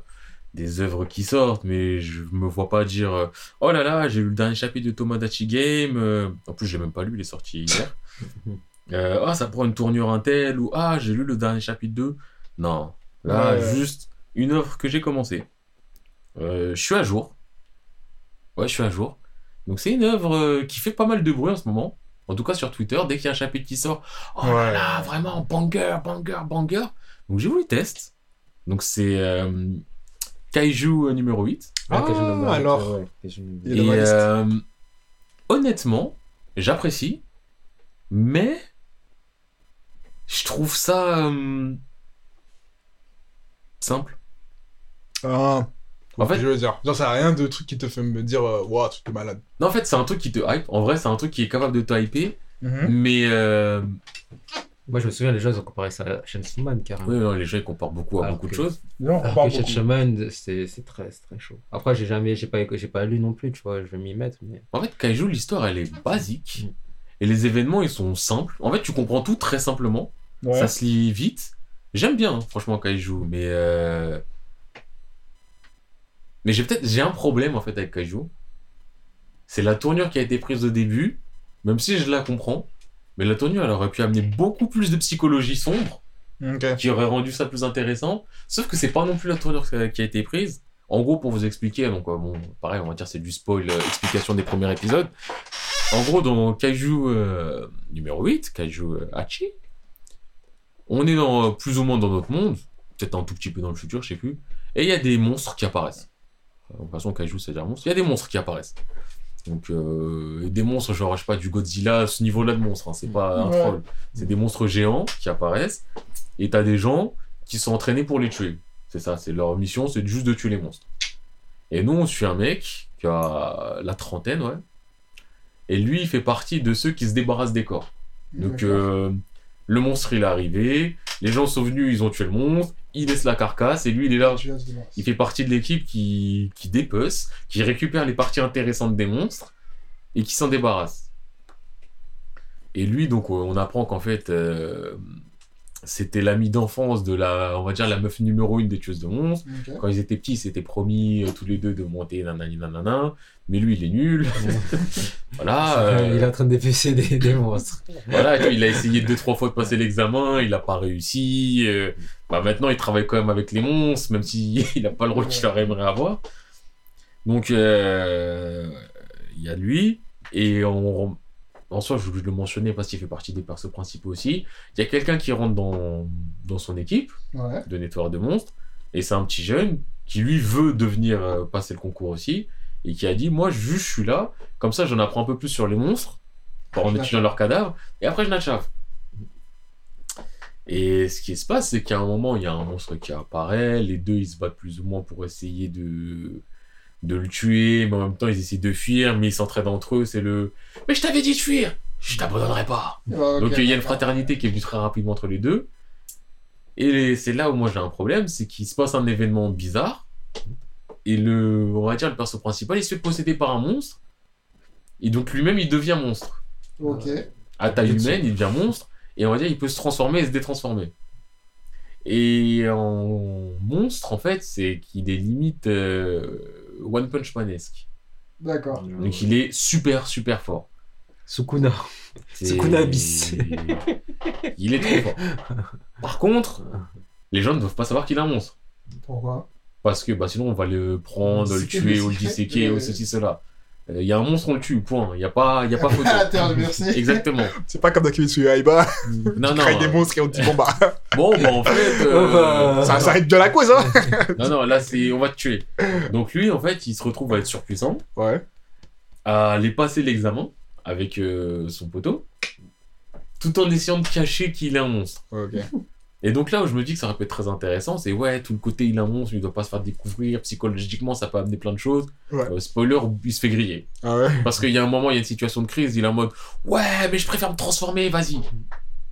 des œuvres qui sortent, mais je me vois pas dire euh, Oh là là, j'ai lu le dernier chapitre de Tomodachi Game. euh, En plus, j'ai même pas lu, il est sorti hier. Euh, ah, ça prend une tournure intel, ou Ah, j'ai lu le dernier chapitre 2. Non, là, Ouais, juste une œuvre que j'ai commencé. Euh, je suis à jour. Ouais, je suis à jour. Donc, c'est une œuvre qui fait pas mal de bruit en ce moment. En tout cas, sur Twitter, dès qu'il y a un chapitre qui sort, oh là là, vraiment, banger, banger, banger. Donc, j'ai voulu test. Donc, c'est euh, Kaiju euh, numéro 8. Ah, me marre, alors. ouais, Et euh, honnêtement, j'apprécie. Mais je trouve ça euh, simple. Ah. En fait- je veux dire, genre, ça a rien de truc qui te fait me dire, wow, truc de malade. Non, en fait, c'est un truc qui te hype. En vrai, c'est un truc qui est capable de te hyper. Mhm. Mais euh, Moi, je me souviens, les gens, ils ont comparé ça à Chainsaw Man, carrément. oui, non, les gens ils comparent beaucoup à Alors beaucoup de choses. Non, on Alors parle que beaucoup. Chainsaw Man, c'est c'est très, c'est très chaud. Après, j'ai jamais, j'ai pas, j'ai pas lu non plus, tu vois, je vais m'y mettre, mais. En fait, Kaiju, l'histoire, elle est basique. Mm. Et les événements, ils sont simples. En fait, tu comprends tout très simplement. Ouais. Ça se lit vite. J'aime bien, hein, franchement, Kaiju. Mais. euh, Mais j'ai peut-être. J'ai un problème, en fait, avec Kaiju. C'est la tournure qui a été prise au début. Même si je la comprends. Mais la tournure, elle aurait pu amener beaucoup plus de psychologie sombre. Qui aurait rendu ça plus intéressant. Sauf que c'est pas non plus la tournure qui a été prise. En gros, pour vous expliquer, donc euh, bon, pareil, on va dire c'est du spoil, euh, explication des premiers épisodes. En gros, dans Kaiju euh, numéro 8, Kaiju Hachi, on est dans, plus ou moins dans notre monde, peut-être un tout petit peu dans le futur, je sais plus, et il y a des monstres qui apparaissent. De toute façon, Kaiju, c'est dire monstre. Il y a des monstres qui apparaissent. Donc, euh, des monstres, genre, je sais pas, du Godzilla, à ce niveau-là de monstre, hein, c'est pas un Ouais. troll. C'est des monstres géants qui apparaissent, et t'as des gens qui sont entraînés pour les tuer. C'est ça, c'est leur mission, c'est juste de tuer les monstres. Et nous, on suit un mec qui a la trentaine, ouais. Et lui, il fait partie de ceux qui se débarrassent des corps. Donc, euh, le monstre, il est arrivé, les gens sont venus, ils ont tué le monstre, il laisse la carcasse, et lui, il est là. Il fait partie de l'équipe qui, qui dépece, qui récupère les parties intéressantes des monstres, et qui s'en débarrasse. Et lui, donc, on apprend qu'en fait, euh, c'était l'ami d'enfance de la, on va dire, la meuf numéro une des tueuses de monstres. Quand ils étaient petits, ils s'étaient promis euh, tous les deux de monter nanani nanana, mais lui, il est nul. voilà. euh, Il est en train de dépecer des, des monstres. voilà, il a essayé deux, trois fois de passer l'examen, il n'a pas réussi. euh, bah, maintenant, il travaille quand même avec les monstres, même s'il n'a pas le rôle qu'il aurait aimé avoir. Donc, euh, il y a lui, et on, en soi, je, je le mentionnais parce qu'il fait partie des persos principaux aussi. Il y a quelqu'un qui rentre dans, dans son équipe Ouais. de nettoyeur de monstres, et c'est un petit jeune qui, lui, veut devenir euh, passer le concours aussi, et qui a dit Moi, juste, je suis là, comme ça, j'en apprends un peu plus sur les monstres, en étudiant leurs cadavres, et après, je n'achève. Et ce qui se passe, c'est qu'à un moment, il y a un monstre qui apparaît, les deux, ils se battent plus ou moins pour essayer de, de le tuer, mais en même temps, ils essaient de fuir, mais ils s'entraident entre eux, c'est le « Mais je t'avais dit de fuir Je t'abandonnerai pas !» Donc il y a une fraternité qui est venue très rapidement entre les deux. Et c'est là où moi j'ai un problème, c'est qu'il se passe un événement bizarre. Et le, on va dire, le perso principal, il se fait posséder par un monstre. Et donc lui-même, il devient monstre. Ok. À taille humaine, il devient monstre. Et on va dire, il peut se transformer et se détransformer. Et en monstre, en fait, c'est qu'il est limite euh, One Punch Man-esque. D'accord. Donc il est super, super fort. Sukuna. C'est- Sukuna Abyss. Il est trop fort. Par contre, les gens ne doivent pas savoir qu'il est un monstre. Pourquoi? Parce que bah, sinon, on va le prendre, le Disséquer, tuer, le ou le disséquer, ou ceci, cela. Euh, Il y a un monstre, on le tue, point. Il n'y a pas, il y a pas photo. Tergiverser. Exactement. C'est pas comme dans Kimetsu Yaiba, Non, tu non. crées des monstres et on te dit bon bah, Bon, bah, en fait. euh, Oh, bah. ça, ça arrête bien la cause hein Non, non, là, c'est, on va te tuer. Donc lui, en fait, il se retrouve à être surpuissant, Ouais. à aller passer l'examen avec euh, son poteau, tout en essayant de cacher qu'il est un monstre. Ok. Et donc là où je me dis que ça aurait pu être très intéressant, c'est ouais, tout le côté il a un monstre, il doit pas se faire découvrir, psychologiquement ça peut amener plein de choses. Ouais. Euh, spoiler, il se fait griller. Ah ouais? Parce qu'il y a un moment, il y a une situation de crise, il est en mode ouais, mais je préfère me transformer, vas-y.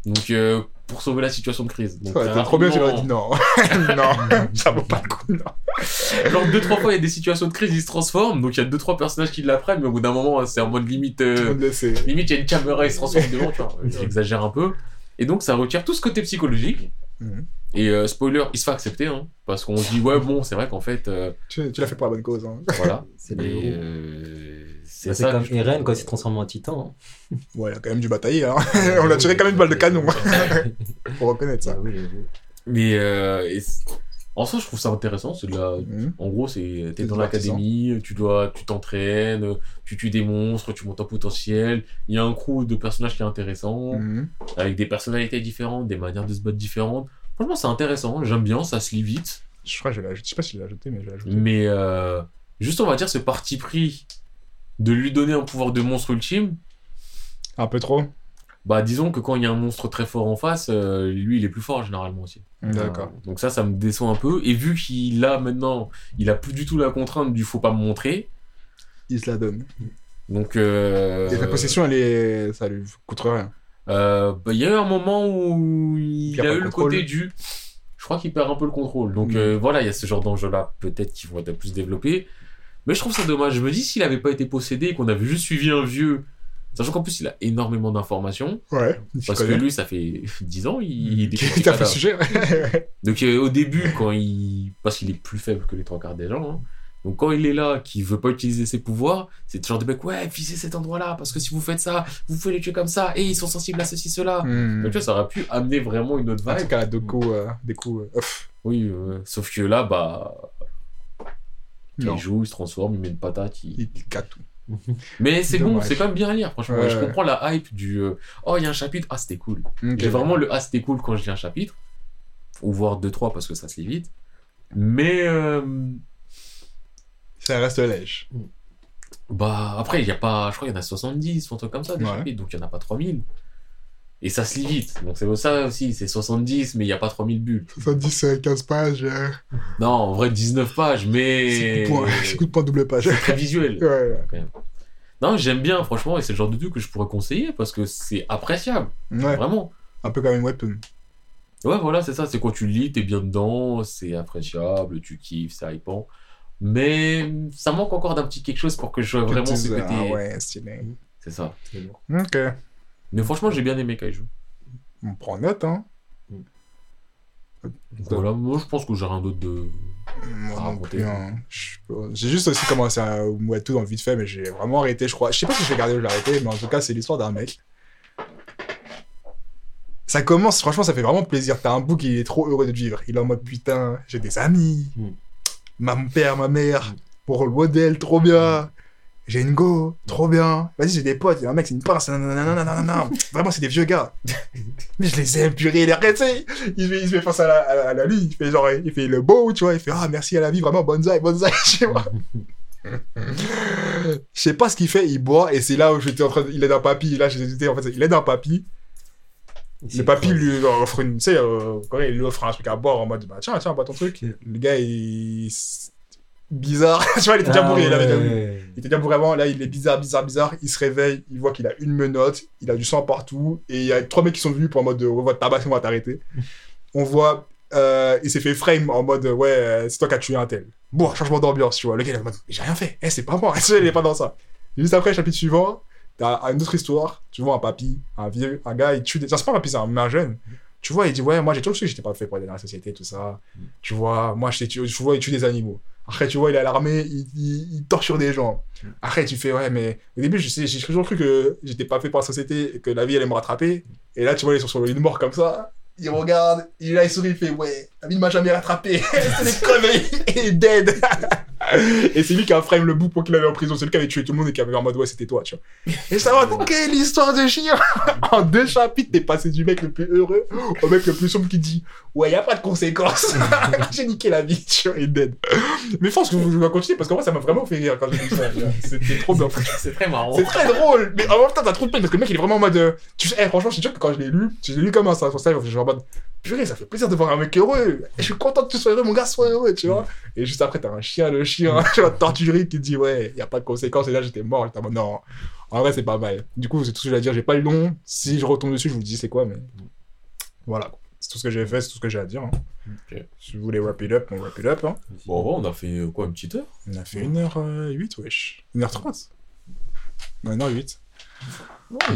Donc euh, pour sauver la situation de crise. Donc, Ouais, trop bien, rapidement, dit non. non, ça vaut pas le coup, non. Genre deux trois fois il y a des situations de crise, il se transforme, donc il y a deux trois personnages qui l'apprennent, mais au bout d'un moment c'est en mode limite. Euh, limite il y a une caméra, il se transforme devant, tu vois. J'exagère un peu. Et donc ça retire tout ce côté psychologique. Mhm. Et euh, spoiler, il se fait accepter, hein, parce qu'on se dit ouais bon c'est vrai qu'en fait euh, Tu, tu l'as fait pour la bonne cause. Hein. voilà. C'est euh, c'est Bah, ça. comme je- Eren quand il s'est transformé en titan. Ouais, il a quand même dû batailler. Hein. On l'a tiré quand même une balle de canon. Faut reconnaître ça. Ah oui, j'avoue. Mais euh, en soi je trouve ça intéressant. C'est de la. Mhm. En gros c'est t'es dans l'académie, tu dois tu t'entraînes, tu tues des monstres, tu montes en potentiel. Il y a un crew de personnages qui est intéressant, Mhm. avec des personnalités différentes, des manières de se battre différentes. Franchement c'est intéressant. J'aime bien, ça se lit vite. Je crois que je l'ai ajouté. Je sais pas si je l'ai ajouté, mais je l'ai ajouté. Mais euh, juste, on va dire, ce parti pris de lui donner un pouvoir de monstre ultime, Un peu trop. Bah disons que quand il y a un monstre très fort en face, euh, lui il est plus fort généralement aussi. D'accord. Euh, donc ça, ça me déçoit un peu. Et vu qu'il a maintenant, il a plus du tout la contrainte du faut pas me montrer. Il se la donne. Donc euh, Et la possession, elle est. Ça lui coûte rien. bah, il y a eu un moment où il, a eu le contrôle. côté du. Je crois qu'il perd un peu le contrôle. Donc Mm. voilà, il y a ce genre d'enjeux-là, peut-être qui vont être plus développés. Mais je trouve ça dommage. Je me dis, s'il avait pas été possédé et qu'on avait juste suivi un vieux, sachant qu'en plus il a énormément d'informations, Ouais. parce que lui, ça fait 10 ans, il, il découvre Il t'a fait sujet. Donc euh, au début, quand il... Parce qu'il est plus faible que les trois quarts des gens. hein. Donc quand il est là, qu'il veut pas utiliser ses pouvoirs, c'est le genre de mec, ouais, visez cet endroit-là, parce que si vous faites ça, vous pouvez les tuer comme ça, et ils sont sensibles à ceci, cela. Hmm. Donc tu vois, ça aurait pu amener vraiment une autre Doku, euh, des coups. euh. Oui, sauf que là, bah, Non. il joue, il se transforme, il met une patate. il- Il il casse tout. Mais c'est bon, c'est quand même bien à lire, franchement. Ouais, je ouais. comprends la hype du, euh, oh, il y a un chapitre, ah, c'était cool. J'ai vraiment le ah, c'était cool quand je lis un chapitre, ou voire deux, trois parce que ça se lit vite. Mais euh, Ça reste lèche. Bah, après, il y a pas, je crois qu'il y en a 70 ou un truc comme ça, des Ouais. chapitres, donc il n'y en a pas 3000. Et ça se lit vite. Donc c'est pour ça aussi, c'est 70, mais il n'y a pas 3000 bulles. 70, euh, 15 pages. euh, Non, en vrai, 19 pages, C'est mais. c'est coup de point double page. C'est très visuel. Ouais, quand même. Non, j'aime bien, franchement, et c'est le genre de truc que je pourrais conseiller parce que c'est appréciable. ouais. Vraiment. Un peu comme une webtoon. Ouais, voilà, c'est ça. C'est quand tu lis, t'es bien dedans, c'est appréciable, tu kiffes, c'est hypant. Mais ça manque encore d'un petit quelque chose pour que je sois vraiment ce côté. ah ouais, stylé. C'est ça. C'est. Ok. Mais franchement, j'ai bien aimé Kaiju. On prend note, hein. Voilà, moi je pense que j'ai rien d'autre de. Moi hein. J'ai juste aussi commencé à webtoon dans vite fait, mais j'ai vraiment arrêté, je crois. Je sais pas si je vais garder ou je l'ai arrêté, mais en tout cas, c'est l'histoire d'un mec. Ça commence, franchement, ça fait vraiment plaisir. T'as un bouc qui est trop heureux de vivre. Il est en mode putain, j'ai des amis. Mm. Ma, mon père, ma mère, mon rôle modèle, trop bien. J'ai une go, trop bien. Vas-y, j'ai des potes. Il y a un mec, c'est une pince. Vraiment, c'est des vieux gars. Mais je les aime, purée. Il est arrêté. Il, fait- il se met face à la, à la, à la lune. Il fait genre, il fait le beau, tu vois. Il fait, ah, merci à la vie, vraiment, bonsaï, bonsaï, tu vois. Je sais pas ce qu'il fait, il boit, et c'est là où j'étais en train de... Il est d'un papy, là, j'étais en fait, il est d'un papy. Le papy lui offre une, tu sais, euh, il lui offre un truc à boire en mode, bah tiens, tiens, bois ton truc. Le gars, il. Bizarre, tu vois, il était déjà bourré, il avait déjà. Il était déjà bourré avant, là, il est bizarre, bizarre, bizarre. Il se réveille, il voit qu'il a une menotte, il a du sang partout, et il y a trois mecs qui sont venus pour en mode, on va te tabasser, on va t'arrêter. On voit, euh, il s'est fait frame en mode, ouais, euh, c'est toi qui as tué un tel. Bon, changement d'ambiance, tu vois. Le gars, il est en mode, j'ai rien fait, eh, c'est pas moi, il est pas dans ça. Juste après, chapitre suivant, t'as une autre histoire, tu vois un papy, un vieux, un gars, il tue des. Ça, c'est pas un papy, c'est un, un jeune. Tu vois, il dit, ouais, moi j'ai toujours su que j'étais pas fait pour aller dans la société, tout ça. Tu vois, moi, je tu vois, il tue des animaux. Après, tu vois, il est à l'armée, il, il, il torture des gens. Après, tu fais, ouais, mais au début, j'ai toujours cru que j'étais pas fait pour la société que la vie allait me rattraper. Et là, tu vois, ils sont sur le lit de mort comme ça. Il regarde, il est là, il sourit, il fait, ouais, la vie ne m'a jamais rattrapé. c'est des conneries, il est dead. et c'est lui qui a frame le bout pour qu'il allait en prison. C'est lui qui avait tué tout le monde et qui avait en mode, ouais, c'était toi, tu vois. Et ça va, quelle histoire de chien. en deux chapitres, t'es passé du mec le plus heureux au mec le plus sombre qui dit, ouais, y a pas de conséquences. J'ai niqué la vie, tu vois, il est dead. Mais je pense que je vais continuer parce que moi, ça m'a vraiment fait rire quand j'ai vu ça. C'était trop bien. C'est très marrant. C'est très drôle, mais en même temps, t'as trop de peine parce que le mec, il est vraiment en mode. euh, tu sais, eh, franchement, je suis sûr que quand je l'ai lu, je l'ai lu comme un ça, sur ça, je suis en mode. Purée, ça fait plaisir de voir un mec heureux. Et je suis content que tu sois heureux, mon gars, sois heureux, tu vois. Et juste après, t'as un chien, le chien, tu vois, torturé qui te dit, ouais, y a pas de conséquences. Et là, j'étais mort. J'étais en mode, non. En vrai, c'est pas mal. Du coup, c'est tout ce que j'ai à dire. J'ai pas le nom. Si je retombe dessus, je vous dis c'est quoi, mais. Voilà. C'est tout ce que j'ai fait, c'est tout ce que j'ai à dire. hein. Ok. Si vous voulez wrap it up, on wrap it up. hein. Bon, en vrai, on a fait euh, quoi, une petite heure? On a fait 1h08, wesh. 1h30. 1h08.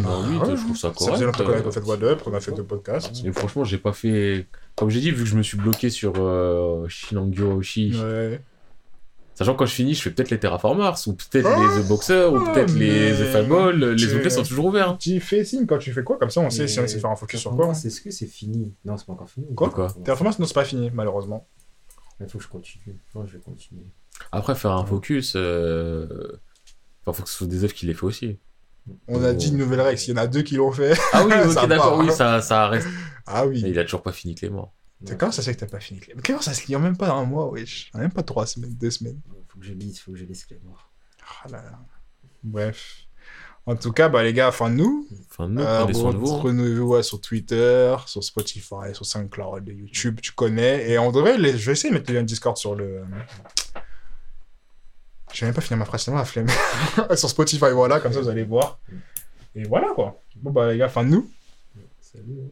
Non, oui, je trouve ça Ça faisait longtemps correct. qu'on avait pas fait de What Up, on a fait deux podcasts. Et franchement, j'ai pas fait. Comme j'ai dit, vu que je me suis bloqué sur euh, Shinangyo Oshi, Ouais. Sachant que quand je finis, je fais peut-être les Terraformers, ou peut-être Ah, les The Boxer, ou peut-être les mais- The Fireball. Les onglets sont toujours ouverts. hein. Tu fais signe quand tu fais quoi, comme ça on sait si on sait faire un focus sur quoi. C'est ce que c'est fini? Non, c'est pas encore fini. Quoi? Quoi? Terraformance, non, c'est pas fini, malheureusement. Il faut que je continue. Non, je vais continuer. Après, faire un focus. euh, Enfin, faut que ce soit des œuvres qui les fait aussi. On a Oh. dit une nouvelle règle, s'il y en a deux qui l'ont fait. Ah oui, ok, d'accord, oui, ça, ça reste. Ah oui. il a toujours pas fini Clément. C'est comment ça se fait que t'as pas fini Mais comment ça se lit? En même pas un mois, wesh En même pas trois semaines, deux semaines. Faut que je lise, faut que je lise Claymore. Ah là là. Bref. En tout cas, bah, les gars, fin de nous. Enfin, nous, Euh, prenez soin de vous. Retrouvez-nous ouais, sur Twitter, sur Spotify, sur SoundCloud, YouTube, tu connais. Et on devrait, les... je vais essayer de mettre le lien Discord sur le. Je vais même pas finir ma phrase, c'est moi la flemme. sur Spotify, voilà, comme ça vous allez voir. Et voilà quoi. Bon bah les gars, fin de nous. Salut. hein.